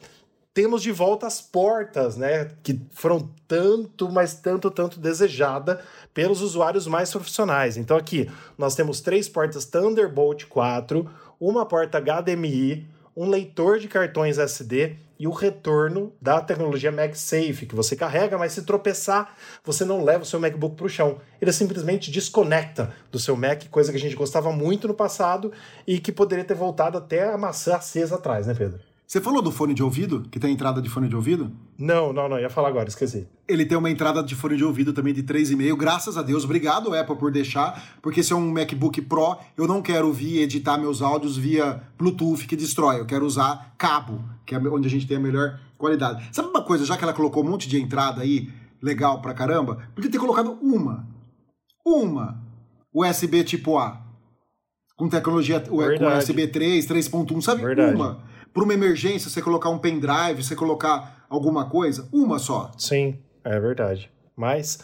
temos de volta as portas, né? Que foram tanto, mas tanto, tanto desejada pelos usuários mais profissionais. Então aqui nós temos três portas Thunderbolt 4, uma porta HDMI, um leitor de cartões SD e o retorno da tecnologia MagSafe, que você carrega, mas se tropeçar, você não leva o seu MacBook para o chão. Ele simplesmente desconecta do seu Mac, coisa que a gente gostava muito no passado e que poderia ter voltado até a maçã acesa atrás, né, Pedro?
Você falou do fone de ouvido, que tem entrada de fone de ouvido?
Não, não, não, ia falar agora, esqueci.
Ele tem uma entrada de fone de ouvido também de 3,5, graças a Deus. Obrigado, Apple, por deixar, porque esse é um MacBook Pro, eu não quero vir editar meus áudios via Bluetooth que destrói, eu quero usar cabo, que é onde a gente tem a melhor qualidade. Sabe uma coisa, já que ela colocou um monte de entrada aí, legal pra caramba, podia ter colocado uma. Uma. USB tipo A. Com tecnologia com USB 3, 3.1, sabe? Verdade. Uma para uma emergência, você colocar um pendrive, você colocar alguma coisa, uma só.
Sim, é verdade. Mas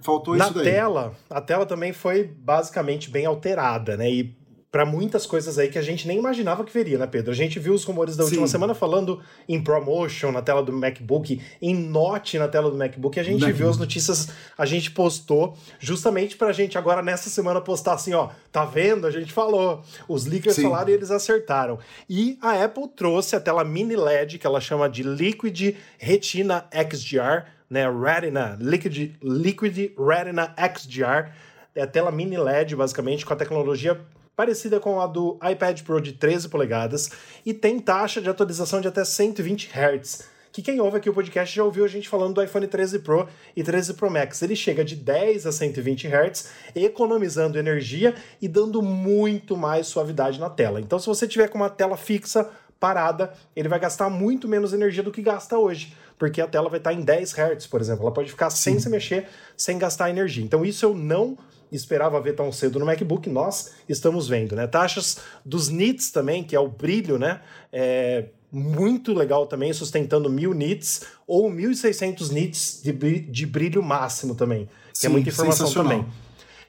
faltou
na
isso daí.
tela, a tela também foi basicamente bem alterada, né? E para muitas coisas aí que a gente nem imaginava que veria, né, Pedro? A gente viu os rumores da última Sim. semana falando em ProMotion na tela do MacBook, em Note na tela do MacBook, a gente viu as notícias, a gente postou justamente pra gente agora nessa semana postar assim, ó, tá vendo? A gente falou. Os leakers Sim. falaram e eles acertaram. E a Apple trouxe a tela mini LED, que ela chama de Liquid Retina XDR, né, Retina, Liquid, Liquid Retina XDR, é a tela mini LED, basicamente, com a tecnologia parecida com a do iPad Pro de 13 polegadas e tem taxa de atualização de até 120 Hz. Que quem ouve aqui o podcast já ouviu a gente falando do iPhone 13 Pro e 13 Pro Max. Ele chega de 10 a 120 Hz, economizando energia e dando muito mais suavidade na tela. Então, se você tiver com uma tela fixa, parada, ele vai gastar muito menos energia do que gasta hoje, porque a tela vai estar em 10 Hz, por exemplo. Ela pode ficar Sim. sem se mexer, sem gastar energia. Então, isso eu não esperava ver tão cedo no MacBook, nós estamos vendo, né? Taxas dos nits também, que é o brilho, né? É muito legal também, sustentando 1000 nits ou 1600 nits de, de brilho máximo também, que é Sim, é muita informação também.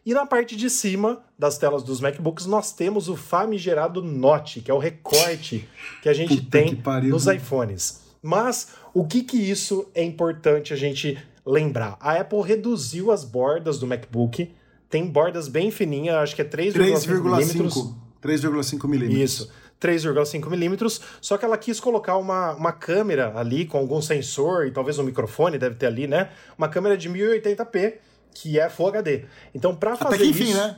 E na parte de cima das telas dos MacBooks, nós temos o famigerado Note, que é o recorte que a gente Puta tem nos iPhones. Mas o que que isso é importante a gente lembrar? A Apple reduziu as bordas do MacBook, tem bordas bem fininhas, acho que é 3,5 milímetros.
3,5 milímetros.
Isso. 3,5 milímetros, só que ela quis colocar uma, uma câmera ali com algum sensor e talvez um microfone, deve ter ali, né? Uma câmera de 1080p, que é Full HD. Então, para fazer
Até que enfim,
isso,
né?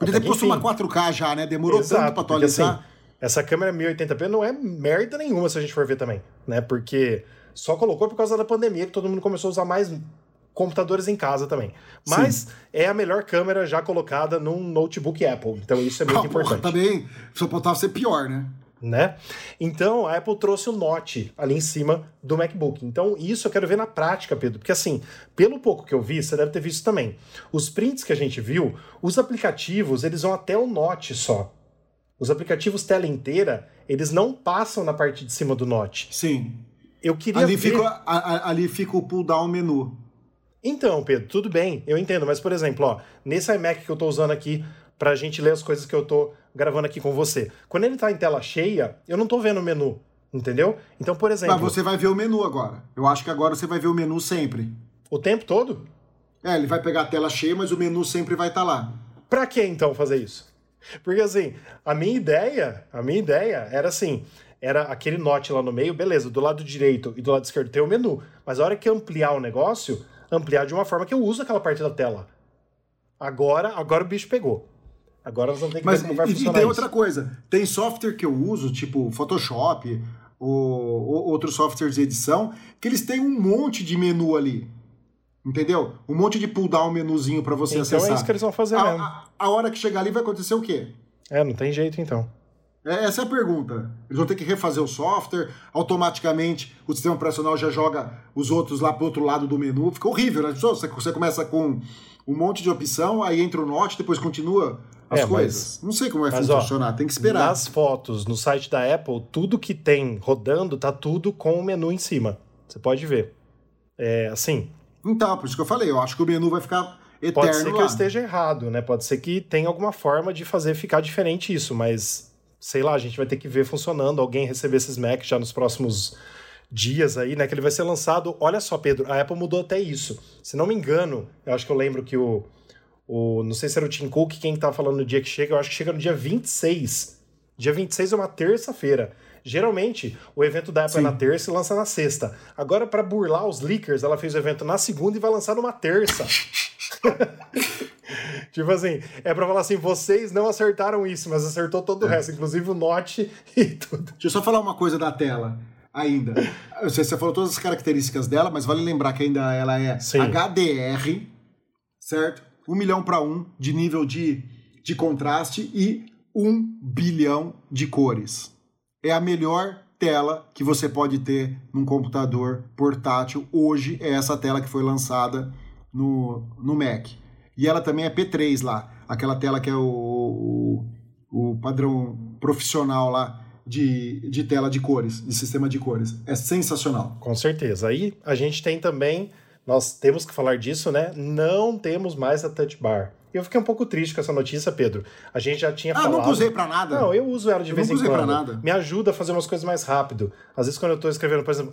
Podia ter posto uma 4K já, né? Demorou
Exato,
tanto pra
porque,
atualizar.
assim, essa câmera 1080p não é merda nenhuma se a gente for ver também, né? Porque só colocou por causa da pandemia que todo mundo começou a usar mais computadores em casa também. Mas é a melhor câmera já colocada num notebook Apple. Então isso é muito
Ah, porra,
importante.
também só faltava ser pior, né?
né? Então a Apple trouxe o Note ali em cima do MacBook. Então isso eu quero ver na prática, Pedro, porque assim, pelo pouco que eu vi, você deve ter visto também. Os prints que a gente viu, os aplicativos, eles vão até o Note só. Os aplicativos tela inteira, eles não passam na parte de cima do Note.
Sim.
Eu queria
Ali
ver...
fica, a- a- ali fica o pull-down menu.
Então, Pedro, tudo bem, eu entendo, mas por exemplo, ó, nesse iMac que eu tô usando aqui pra gente ler as coisas que eu tô gravando aqui com você. Quando ele tá em tela cheia, eu não tô vendo o menu, entendeu? Então, por exemplo,
Mas você vai ver o menu agora. Eu acho que agora você vai ver o menu sempre.
o tempo todo,
É, ele vai pegar a tela cheia, mas o menu sempre vai estar lá.
Pra que então fazer isso? Porque assim, a minha ideia, a minha ideia era assim, era aquele note lá no meio, beleza, do lado direito e do lado esquerdo tem o menu, mas a hora que ampliar o negócio, ampliar de uma forma que eu uso aquela parte da tela. Agora, agora o bicho pegou. Agora nós vamos ter que
Mas
ver como vai
e, e
funcionar
tem
isso.
outra coisa. Tem software que eu uso, tipo Photoshop ou, ou outros softwares de edição, que eles têm um monte de menu ali. Entendeu? Um monte de pull down menuzinho para você
Então
acessar.
é isso que eles vão fazer
a,
mesmo.
a, a hora que chegar ali vai acontecer o quê?
É, não tem jeito então.
É, Essa é a pergunta. Eles vão ter que refazer o software, automaticamente o sistema operacional já joga os outros lá pro outro lado do menu. Fica horrível, né? Você, você começa com um monte de opção, aí entra o note, depois continua as
É, mas-
coisas. Não sei como vai
mas, ó,
funcionar, tem que esperar.
Nas fotos, no site da Apple, tudo que tem rodando tá tudo com o menu em cima. Você pode ver. É assim,
Então, por isso que eu falei, eu acho que o menu vai ficar eterno
Pode ser que
lá.
eu esteja errado, né? Pode ser que tenha alguma forma de fazer ficar diferente isso, mas sei lá, a gente vai ter que ver funcionando, alguém receber esses Macs já nos próximos dias aí, né? Que ele vai ser lançado. Olha só, Pedro, a Apple mudou até isso. Se não me engano, eu acho que eu lembro que o. o não sei se era o Tim Cook quem tá falando no dia que chega, eu acho que chega no dia 26. Dia 26 é uma terça-feira. Geralmente, o evento da Apple
Sim.
é na terça e lança na sexta. Agora, para burlar os leakers, ela fez o evento na segunda e vai lançar numa terça. tipo assim, é pra falar assim, vocês não acertaram isso, mas acertou todo o resto, inclusive o Note e tudo.
Deixa eu só falar uma coisa da tela ainda. Sei, Você falou todas as características dela, mas vale lembrar que ainda ela é
Sim.
HDR, certo? 1 milhão para 1 de nível de, de contraste e 1 bilhão de cores. É a melhor tela que você pode ter num computador portátil. Hoje é essa tela que foi lançada no, no Mac. E ela também é P3 lá, aquela tela que é o, o, o padrão profissional lá de, de tela de cores, de sistema de cores. É sensacional.
Com certeza. Aí a gente tem também, nós temos que falar disso, né? Não temos mais a Touch Bar. Eu fiquei um pouco triste com essa notícia, Pedro. A gente já tinha
Ah,
falado.
nunca usei pra nada.
Não, eu uso ela de
Eu
vez em
usei pra
quando.
nada.
Me ajuda a fazer umas coisas mais rápido. Às vezes, quando eu tô escrevendo, por exemplo,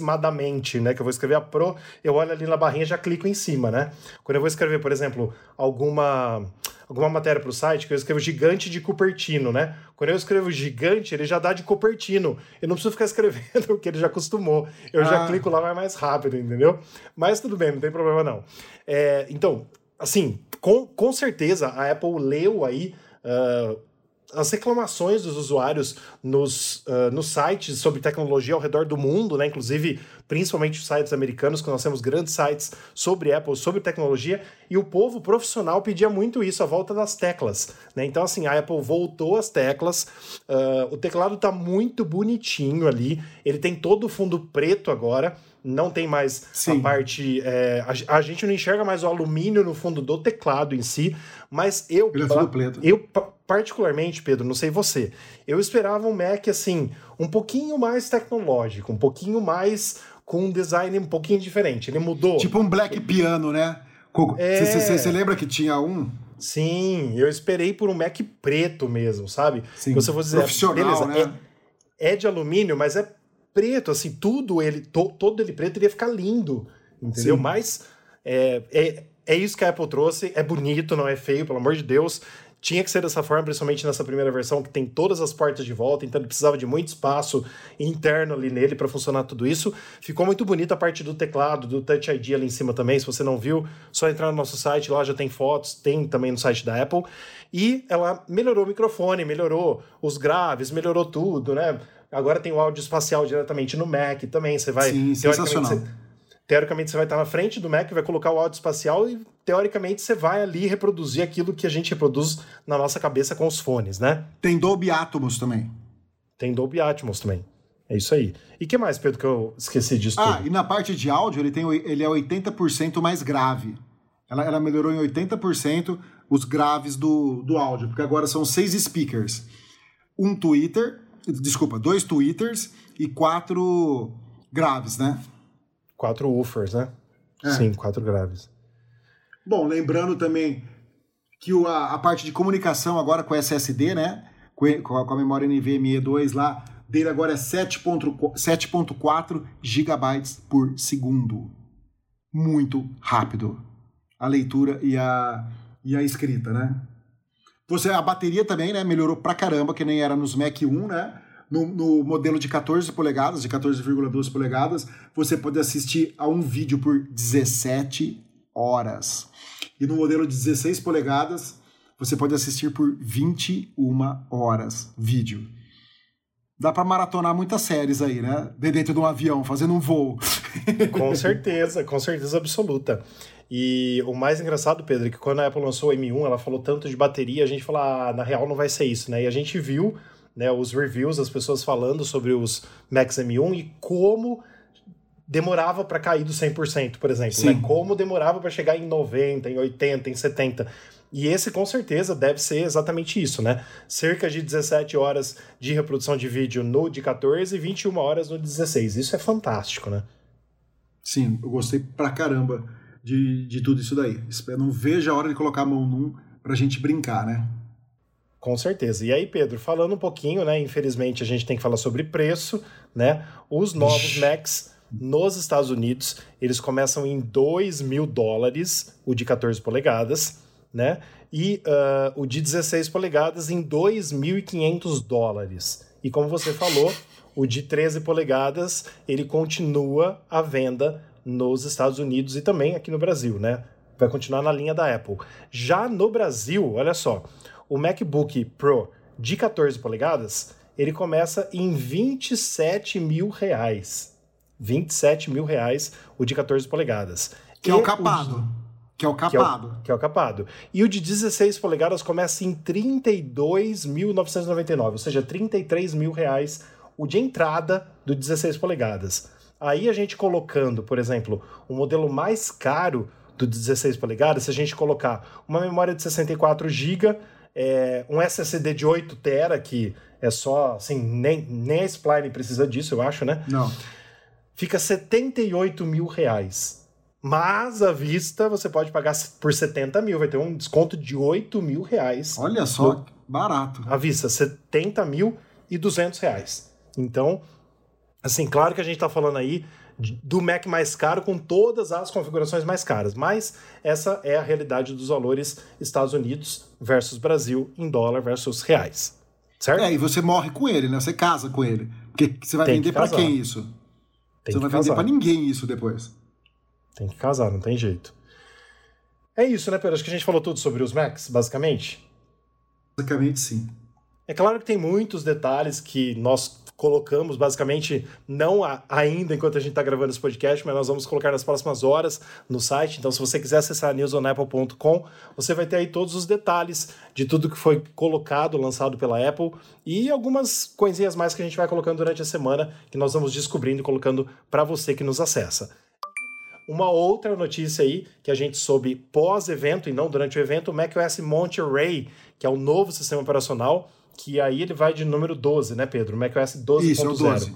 aproximadamente, né? Que eu vou escrever a pro, eu olho ali na barrinha e já clico em cima, né? Quando eu vou escrever, por exemplo, alguma. Alguma matéria para o site, que eu escrevo gigante de Cupertino, né? Quando eu escrevo gigante, ele já dá de Cupertino. Eu não preciso ficar escrevendo o que ele já acostumou. Eu já
Ah.
clico lá, vai mais rápido, entendeu? Mas tudo bem, não tem problema não. É, então, assim, com, com certeza a Apple leu aí ah, as reclamações dos usuários nos, ah, nos sites sobre tecnologia ao redor do mundo, né? Inclusive, principalmente os sites americanos, que nós temos grandes sites sobre Apple, sobre tecnologia, e o povo profissional pedia muito isso, a volta das teclas. Né? Então, assim, a Apple voltou as teclas, ah, o teclado tá muito bonitinho ali, ele tem todo o fundo preto agora, não tem mais
Sim.
a parte. é, a, a gente não enxerga mais o alumínio no fundo do teclado em si, mas eu.
É.
Eu, pa- particularmente, Pedro, não sei você, eu esperava um Mac assim, um pouquinho mais tecnológico, um pouquinho mais com um design um pouquinho diferente. Ele mudou.
Tipo um black piano, né?
É.
Você lembra que tinha um?
Sim, eu esperei por um Mac preto mesmo, sabe?
Sim,
você fosse dizer,
profissional,
beleza,
né?
é, é de alumínio, mas é preto, assim, tudo ele, to, todo ele preto, ele ia ficar lindo, entendeu? Sim. Mas é, é, é isso que a Apple trouxe, é bonito, não é feio, pelo amor de Deus. Tinha que ser dessa forma, principalmente nessa primeira versão, que tem todas as portas de volta, então ele precisava de muito espaço interno ali nele para funcionar tudo isso. Ficou muito bonita a parte do teclado, do Touch ID ali em cima também. Se você não viu, só entrar no nosso site, lá já tem fotos, tem também no site da Apple. E ela melhorou o microfone, melhorou os graves, melhorou tudo, né? Agora tem o áudio espacial diretamente no Mac também. Você vai.
Sim, sensacional.
Você, teoricamente você vai estar na frente do Mac, vai colocar o áudio espacial e teoricamente você vai ali reproduzir aquilo que a gente reproduz na nossa cabeça com os fones, né?
Tem Dolby Atmos também.
Tem Dolby Atmos também. É isso aí. E que mais, Pedro, que eu esqueci disso
Ah,
tudo?
e na parte de áudio ele, tem, ele é 80% mais grave. Ela, ela melhorou em 80% os graves do, do áudio, porque agora são seis speakers. Um Twitter, desculpa, dois Twitters e quatro graves, né?
Quatro woofers, né? É. Sim, quatro graves.
Bom, lembrando também que o, a, a, parte de comunicação agora com SSD, né? Com, com a memória NVMe 2 lá, dele agora é 7.4 GB por segundo. Muito rápido. A leitura e a, e a escrita, né? Você, a bateria também, né? Melhorou pra caramba, que nem era nos Mac 1, né? No, no, modelo de 14 polegadas, de 14,2 polegadas, você pode assistir a um vídeo por 17 horas. E no modelo de 16 polegadas, você pode assistir por 21 horas vídeo. Dá para maratonar muitas séries aí, né? De dentro de um avião, fazendo um voo.
Com certeza, com certeza absoluta. E o mais engraçado, Pedro, é que quando a Apple lançou o M1, ela falou tanto de bateria, a gente falou, ah, na real não vai ser isso, né? E a gente viu né, os reviews, as pessoas falando sobre os Max M1 e como demorava para cair do 100%, por exemplo. Né? Como demorava para chegar em 90, em 80, em 70. E esse com certeza deve ser exatamente isso, né? Cerca de 17 horas de reprodução de vídeo no de 14 e 21 horas no 16. Isso é fantástico, né?
Sim, eu gostei pra caramba de, de tudo isso daí. Eu não vejo a hora de colocar a mão num pra gente brincar, né?
Com certeza. E aí, Pedro, falando um pouquinho, né? Infelizmente a gente tem que falar sobre preço, né? Os novos Macs nos Estados Unidos, eles começam em 2 mil dólares, o de 14 polegadas, né? E uh, o de 16 polegadas em 2.500 dólares. E como você falou, o de 13 polegadas, ele continua à venda nos Estados Unidos e também aqui no Brasil, né? Vai continuar na linha da Apple. Já no Brasil, olha só, o MacBook Pro de 14 polegadas, ele começa em 27 mil reais. 27 mil reais o de 14 polegadas.
Que e é o capado. O de... Que é o capado.
Que é o, que é o, capado. E o de 16 polegadas começa em 32.999, ou seja, 33 mil reais o de entrada do 16 polegadas. Aí a gente colocando, por exemplo, o modelo mais caro do 16 polegadas, se a gente colocar uma memória de 64 GB, é, um SSD de 8 TB, que é só, assim, nem, nem a Spline precisa disso, eu acho, né?
Não.
Fica 78 mil reais. Mas à vista você pode pagar por 70 mil, vai ter um desconto de 8 mil reais.
Olha só, no, barato.
À vista, 70 mil e 200 reais. Então, assim, claro que a gente está falando aí do Mac mais caro com todas as configurações mais caras, mas essa é a realidade dos valores Estados Unidos versus Brasil em dólar versus reais. Certo?
É, e você morre com ele, né? Você casa com ele. Porque você vai tem vender para quem isso?
Tem
você não vai
casar.
vender para ninguém isso depois.
Tem que casar, não tem jeito. É isso, né, Pedro? Acho que a gente falou tudo sobre os Macs, basicamente.
Basicamente, sim.
É claro que tem muitos detalhes que nós colocamos, basicamente, não ainda enquanto a gente está gravando esse podcast, mas nós vamos colocar nas próximas horas no site. Então, se você quiser acessar newsonapple.com, você vai ter aí todos os detalhes de tudo que foi colocado, lançado pela Apple e algumas coisinhas mais que a gente vai colocando durante a semana que nós vamos descobrindo e colocando para você que nos acessa. Uma outra notícia aí que a gente soube pós-evento e não durante o evento, o macOS Monterey, que é o novo sistema operacional que aí ele vai de número 12, né, Pedro? macOS 12.0.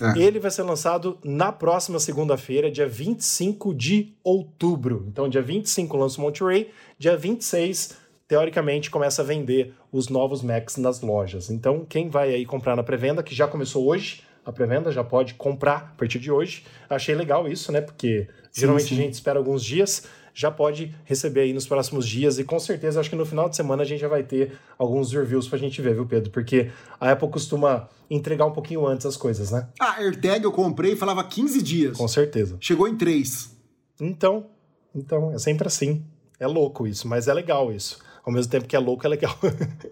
É, é. Ele vai ser lançado na próxima segunda-feira, dia 25 de outubro. Então, dia 25 lança o Monterey, dia 26, teoricamente, começa a vender os novos Macs nas lojas. Então, quem vai aí comprar na pré-venda, que já começou hoje, a pré-venda, já pode comprar a partir de hoje. Achei legal isso, né? Porque geralmente sim. a gente espera alguns dias, já pode receber aí nos próximos dias e com certeza acho que no final de semana a gente já vai ter alguns reviews pra gente ver, viu, Pedro? Porque a Apple costuma entregar um pouquinho antes as coisas, né?
Ah, AirTag eu comprei e falava 15 dias.
Com certeza.
Chegou em 3.
Então, então é sempre assim. É louco isso, mas é legal isso. Ao mesmo tempo que é louco, é legal.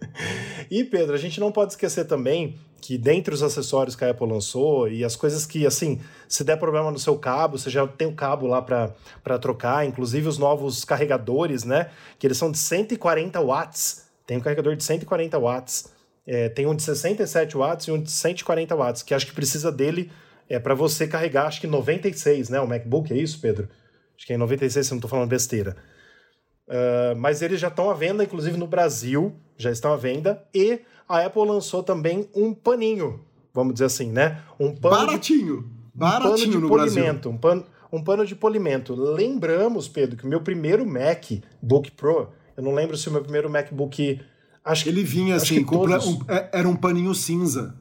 e, Pedro, a gente não pode esquecer também que dentre os acessórios que a Apple lançou e as coisas que, assim, se der problema no seu cabo, você já tem o cabo lá para trocar, inclusive os novos carregadores, né? Que eles são de 140 watts. Tem um carregador de 140 watts. É, tem um de 67 watts e um de 140 watts, que acho que precisa dele é para você carregar, acho que 96, né? O MacBook, é isso, Pedro? Acho que é em 96, se não estou falando besteira. Uh, mas eles já estão à venda, inclusive no Brasil, já estão à venda. E a Apple lançou também um paninho, vamos dizer assim, né? Um
pano baratinho,
de,
baratinho
um pano de polimento, Brasil. um pano, um pano de polimento. Lembramos, Pedro, que o meu primeiro MacBook Pro, eu não lembro se o meu primeiro MacBook
Acho ele vinha assim, todos... um, é, era um paninho cinza.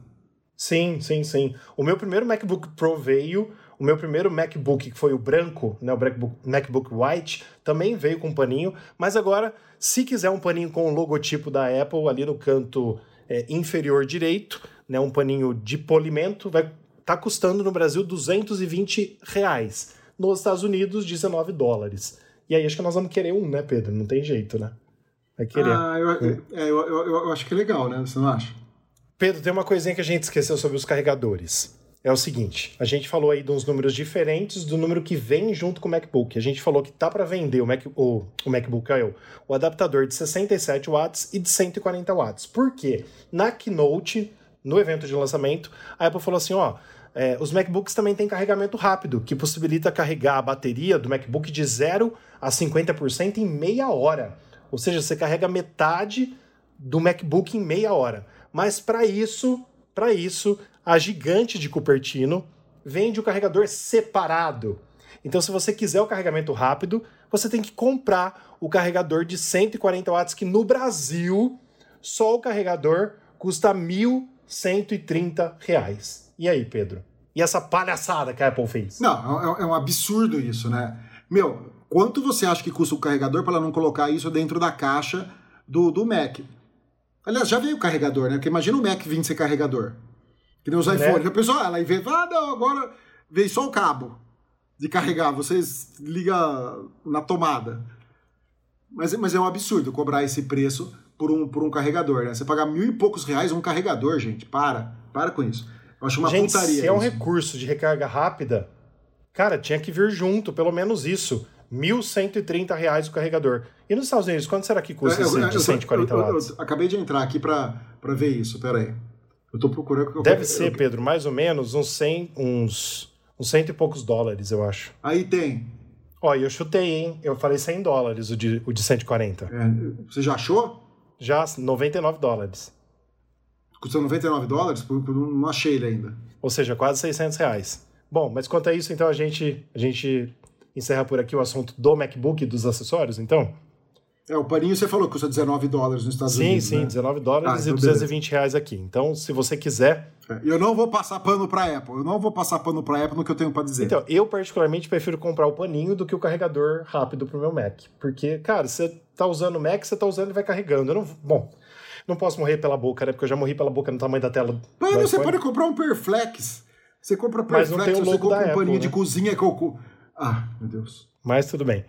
Sim, sim, sim. O meu primeiro MacBook Pro veio o meu primeiro MacBook, que foi o branco, né, o MacBook, MacBook White, também veio com um paninho, mas agora, se quiser um paninho com o logotipo da Apple ali no canto é, inferior direito, né, um paninho de polimento, vai tá custando no Brasil 220 reais. Nos Estados Unidos, 19 dólares. E aí acho que nós vamos querer um, né, Pedro? Não tem jeito, né?
Vai querer. Ah, eu, é. eu, eu, eu acho que é legal, né? Você não acha?
Pedro, tem uma coisinha que a gente esqueceu sobre os carregadores é o seguinte: a gente falou aí de uns números diferentes do número que vem junto com o MacBook. A gente falou que tá para vender o, Mac, o, o MacBook Air, o adaptador de 67 watts e de 140 watts. Por quê? Na Keynote, no evento de lançamento, a Apple falou assim: ó. É, os MacBooks também têm carregamento rápido, que possibilita carregar a bateria do MacBook de 0 a 50% em meia hora. Ou seja, você carrega metade do MacBook em meia hora. Mas para isso, para isso, a gigante de Cupertino vende o carregador separado. Então, se você quiser o carregamento rápido, você tem que comprar o carregador de 140 watts, que no Brasil, só o carregador custa 1.130 reais. E aí, Pedro? E essa palhaçada que a Apple fez?
Não, é, é um absurdo isso, né? Meu, quanto você acha que custa o carregador para ela não colocar isso dentro da caixa do, do Mac? Aliás, já veio o carregador, né? Porque imagina o Mac vindo ser carregador. Que nem os iPhones. Né? A pessoa, ela vê, ah, não, agora veio só o cabo de carregar, vocês liga na tomada. Mas, mas é um absurdo cobrar esse preço por um, por um carregador, né? Você pagar mil e poucos reais um carregador, gente. Para, para com isso. Eu acho uma
gente,
putaria.
Se é um recurso de recarga rápida, cara, tinha que vir junto, pelo menos isso. 1.130 reais o carregador. E nos Estados Unidos, quanto será que custa é, esse de 140 watts?
Eu, eu, acabei de entrar aqui para ver isso, peraí. Eu tô procurando.
Deve eu, ser, Pedro, mais ou menos uns 100, uns, uns cento e poucos dólares, eu acho.
Aí tem.
Ó, eu chutei, hein? Eu falei 100 dólares o de, o de 140.
É, você já achou?
Já, 99 dólares.
Custa 99 dólares? Não achei ele ainda.
Ou seja, quase 600 reais. Bom, mas quanto a isso, então a gente, a gente encerra por aqui o assunto do MacBook e dos acessórios, então?
É, o paninho você falou que custa 19 dólares nos Estados
sim,
Unidos.
Sim, sim,
né?
19 dólares ah, então e 220 beleza. reais aqui. Então, se você quiser.
É, eu não vou passar pano para Apple. Eu não vou passar pano para Apple no que eu tenho para dizer.
Então, eu particularmente prefiro comprar o paninho do que o carregador rápido pro meu Mac. Porque, cara, você tá usando o Mac, você tá usando e vai carregando. Eu não. Bom. Não posso morrer pela boca, né? Porque eu já morri pela boca no tamanho da tela.
Mano, você pode comprar um Perflex. Você compra Perflex, Mas não tem o logo você compra um Apple, paninho né? de cozinha que eu. Ah, meu Deus.
Mas tudo bem.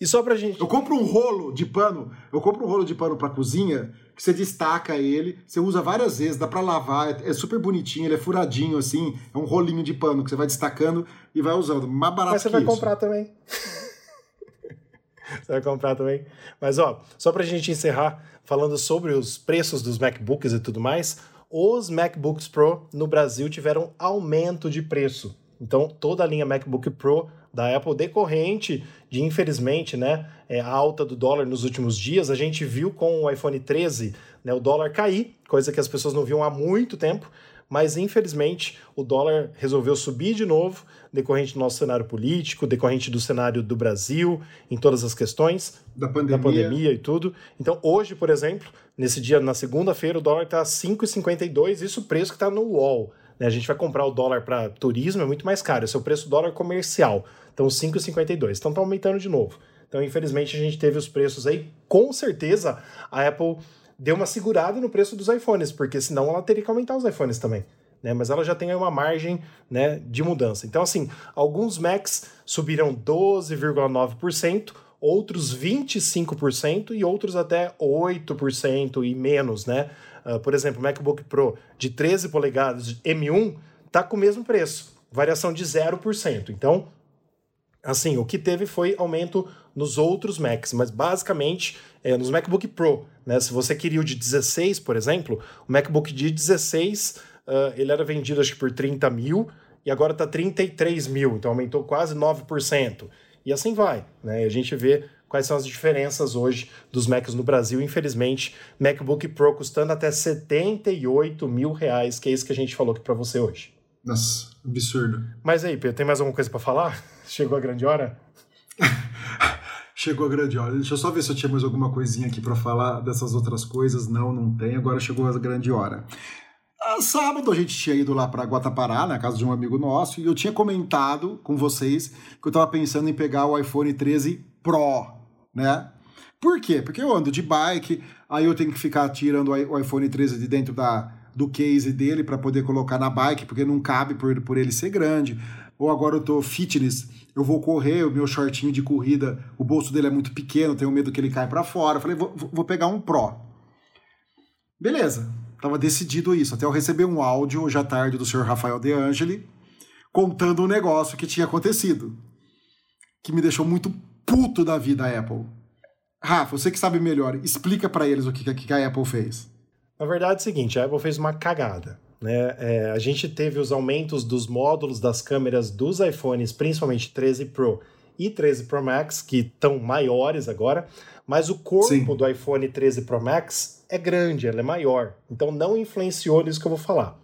E só pra gente.
Eu compro um rolo de pano, eu compro um rolo de pano pra cozinha, que você destaca ele, você usa várias vezes, dá pra lavar, é super bonitinho, ele é furadinho assim, é um rolinho de pano que você vai destacando e vai usando. Mais barato
Mas você vai isso. comprar também. você vai comprar também. Mas ó, só pra gente encerrar, falando sobre os preços dos MacBooks e tudo mais, os MacBooks Pro no Brasil tiveram aumento de preço. Então, toda a linha MacBook Pro da Apple decorrente de, infelizmente, né, é, a alta do dólar nos últimos dias. A gente viu com o iPhone 13 né, o dólar cair, coisa que as pessoas não viam há muito tempo, mas infelizmente o dólar resolveu subir de novo, decorrente do nosso cenário político, decorrente do cenário do Brasil, em todas as questões
da pandemia,
da pandemia e tudo. Então, hoje, por exemplo, nesse dia, na segunda-feira, o dólar está 5,52, isso o preço que está no UOL Né? A gente vai comprar o dólar para turismo, é muito mais caro. Esse é o preço dólar comercial. Então, 5,52. Então, tá aumentando de novo. Então, infelizmente, a gente teve os preços aí. Com certeza, a Apple deu uma segurada no preço dos iPhones, porque senão ela teria que aumentar os iPhones também. Né, mas ela já tem uma margem né, de mudança. Então, assim, alguns Macs subiram 12,9%, outros 25% e outros até 8% e menos, né? Uh, por exemplo, o MacBook Pro de 13 polegadas M1 tá com o mesmo preço, variação de 0%. Então, assim, o que teve foi aumento nos outros Macs, mas basicamente é, nos MacBook Pro, né? Se você queria o de 16, por exemplo, o MacBook de 16 uh, ah, ele era vendido acho que por 30 mil e agora está 33 mil, então aumentou quase 9%. E assim vai, né? A gente vê quais são as diferenças hoje dos Macs no Brasil. Infelizmente, MacBook Pro custando até 78 mil reais, que é isso que a gente falou aqui para você hoje.
Nossa, absurdo.
Mas aí, Pedro, tem mais alguma coisa para falar? Chegou a grande hora?
chegou a grande hora. Deixa eu só ver se eu tinha mais alguma coisinha aqui para falar dessas outras coisas. Não, não tem. Agora chegou a grande hora. Ah, sábado a gente tinha ido lá para Guatapará, na casa de um amigo nosso, e eu tinha comentado com vocês que eu estava pensando em pegar o iPhone 13 Pro, né? Por quê? Porque eu ando de bike, aí eu tenho que ficar tirando o iPhone 13 de dentro da, do case dele para poder colocar na bike, porque não cabe por, por ele ser grande. Ou agora eu tô fitness, eu vou correr, o meu shortinho de corrida, o bolso dele é muito pequeno, tenho medo que ele caia para fora. Eu falei, vou, vou pegar um Pro. Beleza Tava decidido isso, até eu receber um áudio hoje à tarde do senhor Rafael De Angeli contando um negócio que tinha acontecido. Que me deixou muito puto da vida a Apple. Rafa, você que sabe melhor, explica para eles o que, que a Apple fez.
Na verdade é o seguinte, a Apple fez uma cagada. Né? É, a gente teve os aumentos dos módulos das câmeras dos iPhones, principalmente 13 Pro e 13 Pro Max, que estão maiores agora, mas o corpo Sim. do iPhone 13 Pro Max é grande, ela é maior. Então não influenciou nisso que eu vou falar.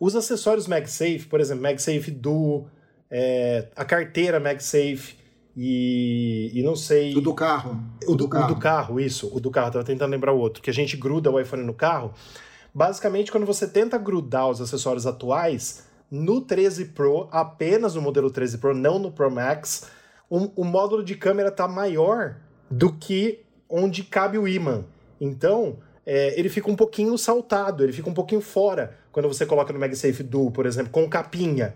Os acessórios MagSafe, por exemplo, MagSafe Duo, é, a carteira MagSafe e, e não sei.
O do carro.
O do, o do, carro. O do carro, isso. O do carro, tava tentando lembrar o outro. Que a gente gruda o iPhone no carro. Basicamente, quando você tenta grudar os acessórios atuais, no 13 Pro, apenas no modelo 13 Pro, não no Pro Max, o, o módulo de câmera tá maior do que onde cabe o imã. Então, é, ele fica um pouquinho saltado, ele fica um pouquinho fora quando você coloca no MagSafe Duo, por exemplo, com capinha.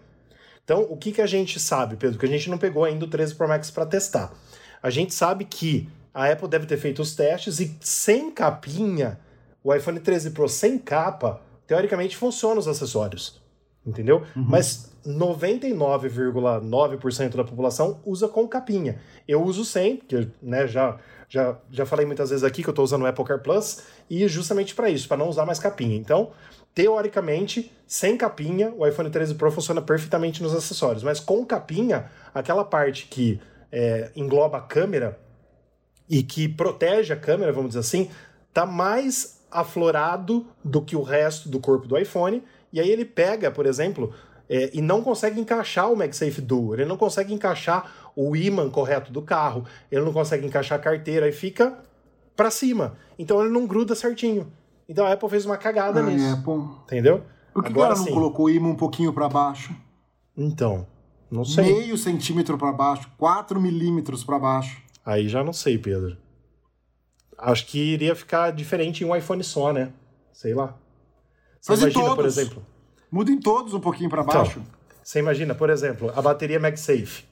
Então, o que, que a gente sabe, Pedro? Que a gente não pegou ainda o 13 Pro Max para testar. A gente sabe que a Apple deve ter feito os testes e sem capinha, o iPhone 13 Pro sem capa, teoricamente funciona os acessórios. Entendeu? Uhum. Mas 99,9% da população usa com capinha. Eu uso sem, porque né, já já, já falei muitas vezes aqui que eu estou usando o Apple Car Plus e justamente para isso, para não usar mais capinha. Então, teoricamente, sem capinha, o iPhone 13 Pro funciona perfeitamente nos acessórios, mas com capinha, aquela parte que é, engloba a câmera e que protege a câmera, vamos dizer assim, tá mais aflorado do que o resto do corpo do iPhone. E aí ele pega, por exemplo, é, e não consegue encaixar o MagSafe Duo, ele não consegue encaixar o imã correto do carro, ele não consegue encaixar a carteira e fica para cima. Então ele não gruda certinho. Então a Apple fez uma cagada Ai, nisso. Apple. Entendeu?
Por que, Agora, ela não colocou o imã um pouquinho para baixo?
Então, não sei.
Meio centímetro para baixo, 4 milímetros para baixo.
Aí já não sei, Pedro. Acho que iria ficar diferente em um iPhone só, né? Sei lá.
Você Mas imagina, por exemplo. Muda em todos um pouquinho para então, baixo. Então,
você imagina, por exemplo, a bateria MagSafe.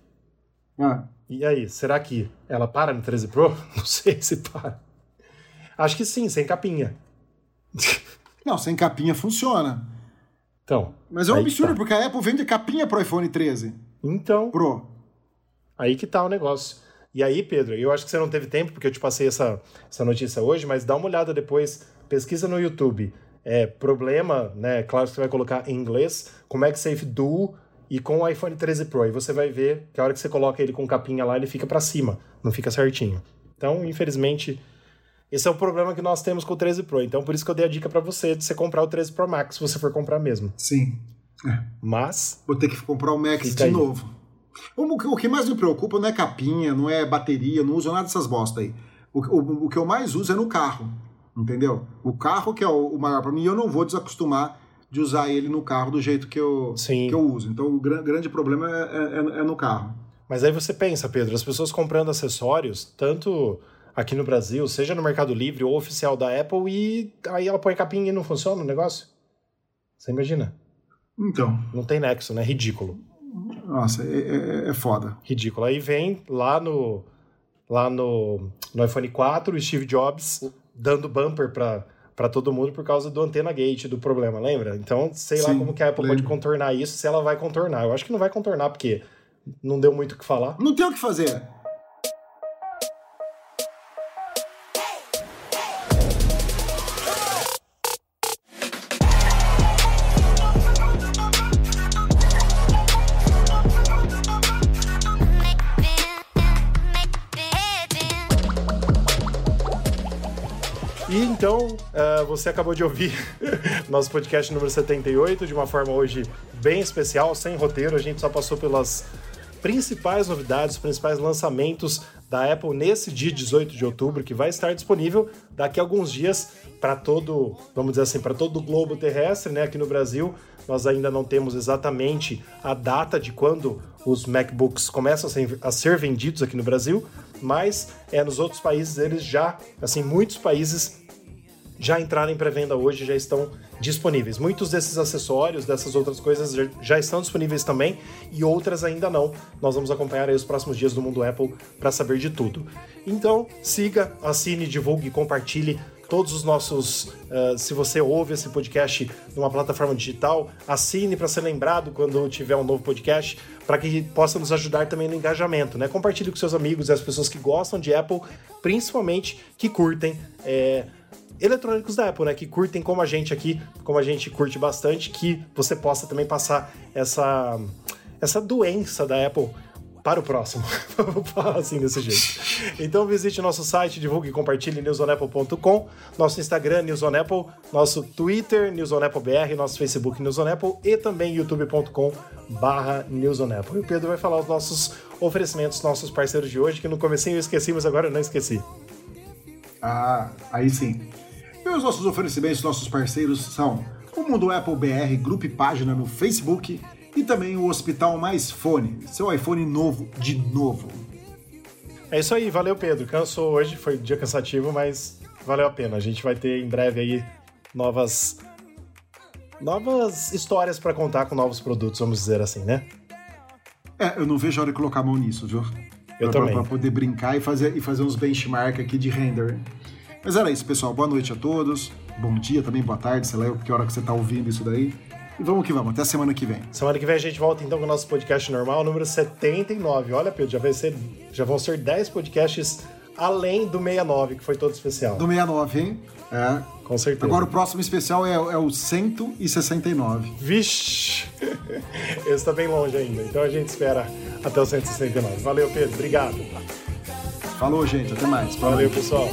Ah. E aí, será que ela para no 13 Pro? Não sei se para. Acho que sim, sem capinha.
Não, sem capinha funciona.
Então.
Mas é um absurdo, tá. porque a Apple vende capinha pro iPhone 13.
Então.
Pro.
Aí que tá o negócio. E aí, Pedro, eu acho que você não teve tempo, porque eu te passei essa, essa notícia hoje, mas dá uma olhada depois, pesquisa no YouTube é, problema, né? Claro que você vai colocar em inglês, com MagSafe Duo e com o iPhone 13 Pro. E você vai ver que a hora que você coloca ele com capinha lá, ele fica para cima, não fica certinho. Então, infelizmente, esse é o problema que nós temos com o 13 Pro. Então, por isso que eu dei a dica para você de você comprar o 13 Pro Max, se você for comprar mesmo.
Sim.
É. Mas.
Vou ter que comprar o Max de aí. novo. O que mais me preocupa não é capinha, não é bateria, não uso nada dessas bosta aí. O, o, o que eu mais uso é no carro entendeu? O carro que é o, maior para mim, eu não vou desacostumar de usar ele no carro do jeito que eu,
Sim.
que eu uso. Então o gran- grande problema é, é- é no carro.
Mas aí você pensa, Pedro, as pessoas comprando acessórios, tanto aqui no Brasil, seja no Mercado Livre ou oficial da Apple, e aí ela põe capinha e não funciona o negócio? Você imagina?
Então,
Não tem nexo, né? Ridículo.
Nossa, é, é- é foda.
Ridículo. Aí vem lá no lá no, no iPhone 4 o Steve Jobs dando bumper pra, pra todo mundo por causa do antena gate, do problema, lembra? Então, sei lá
Sim,
como que a Apple pode
lembro.
contornar isso, se ela vai contornar. Eu acho que não vai contornar, porque não deu muito o que falar.
Não tem o que fazer.
Você acabou de ouvir nosso podcast número 78, de uma forma hoje bem especial, sem roteiro. A gente só passou pelas principais novidades, os principais lançamentos da Apple nesse dia 18 de outubro, que vai estar disponível daqui a alguns dias para todo, vamos dizer assim, para todo o globo terrestre, né? Aqui no Brasil, nós ainda não temos exatamente a data de quando os MacBooks começam a ser, a ser vendidos aqui no Brasil, mas é nos outros países eles já, assim, muitos países já entraram em pré-venda hoje, já estão disponíveis. Muitos desses acessórios, dessas outras coisas já- estão disponíveis também e outras ainda não. Nós vamos acompanhar aí os próximos dias do mundo Apple para saber de tudo. Então, siga, assine, divulgue, compartilhe todos os nossos. eh, se você ouve esse podcast numa plataforma digital, assine para ser lembrado quando tiver um novo podcast, para que possa nos ajudar também no engajamento, né? Compartilhe com seus amigos e as pessoas que gostam de Apple, principalmente que curtem. eh, eletrônicos da Apple, né? Que curtem como a gente aqui, como a gente curte bastante, que você possa também passar essa, essa doença da Apple para o próximo. Vamos falar assim desse jeito. Então visite nosso site, divulgue e compartilhe newsonapple.com, nosso Instagram newsonapple, nosso Twitter newsonappleBR, nosso Facebook newsonapple e também youtube.com barra newsonapple. E o Pedro vai falar os nossos oferecimentos, nossos parceiros de hoje, que no comecinho eu esqueci, mas agora eu não esqueci.
Ah, aí sim. E os nossos oferecimentos, nossos parceiros são o Mundo Apple BR, grupo e página no Facebook e também o Hospital Mais Fone, seu iPhone novo de novo.
É isso aí, valeu Pedro. Cansou hoje, foi um dia cansativo, mas valeu a pena. A gente vai ter em breve aí novas novas histórias pra contar com novos produtos, vamos dizer assim, né?
É, eu não vejo a hora de colocar a mão nisso, viu?
Eu
pra,
também.
Pra poder brincar e fazer, e fazer uns benchmark aqui de render. Mas era isso, pessoal. Boa noite a todos. Bom dia também, boa tarde, sei lá que hora que você tá ouvindo isso daí. E vamos que vamos, até semana que vem.
Semana que vem a gente volta então com o nosso podcast normal, número 79. Olha, Pedro, já, vai ser, já vão ser 10 podcasts além do 69, que foi todo especial.
Do 69, hein? É.
Com certeza.
Agora o próximo especial é, é o 169.
Vixe! Esse tá bem longe ainda, então a gente espera até o 169. Valeu, Pedro. Obrigado.
Falou, gente. Até mais.
Valeu,
noite.
pessoal.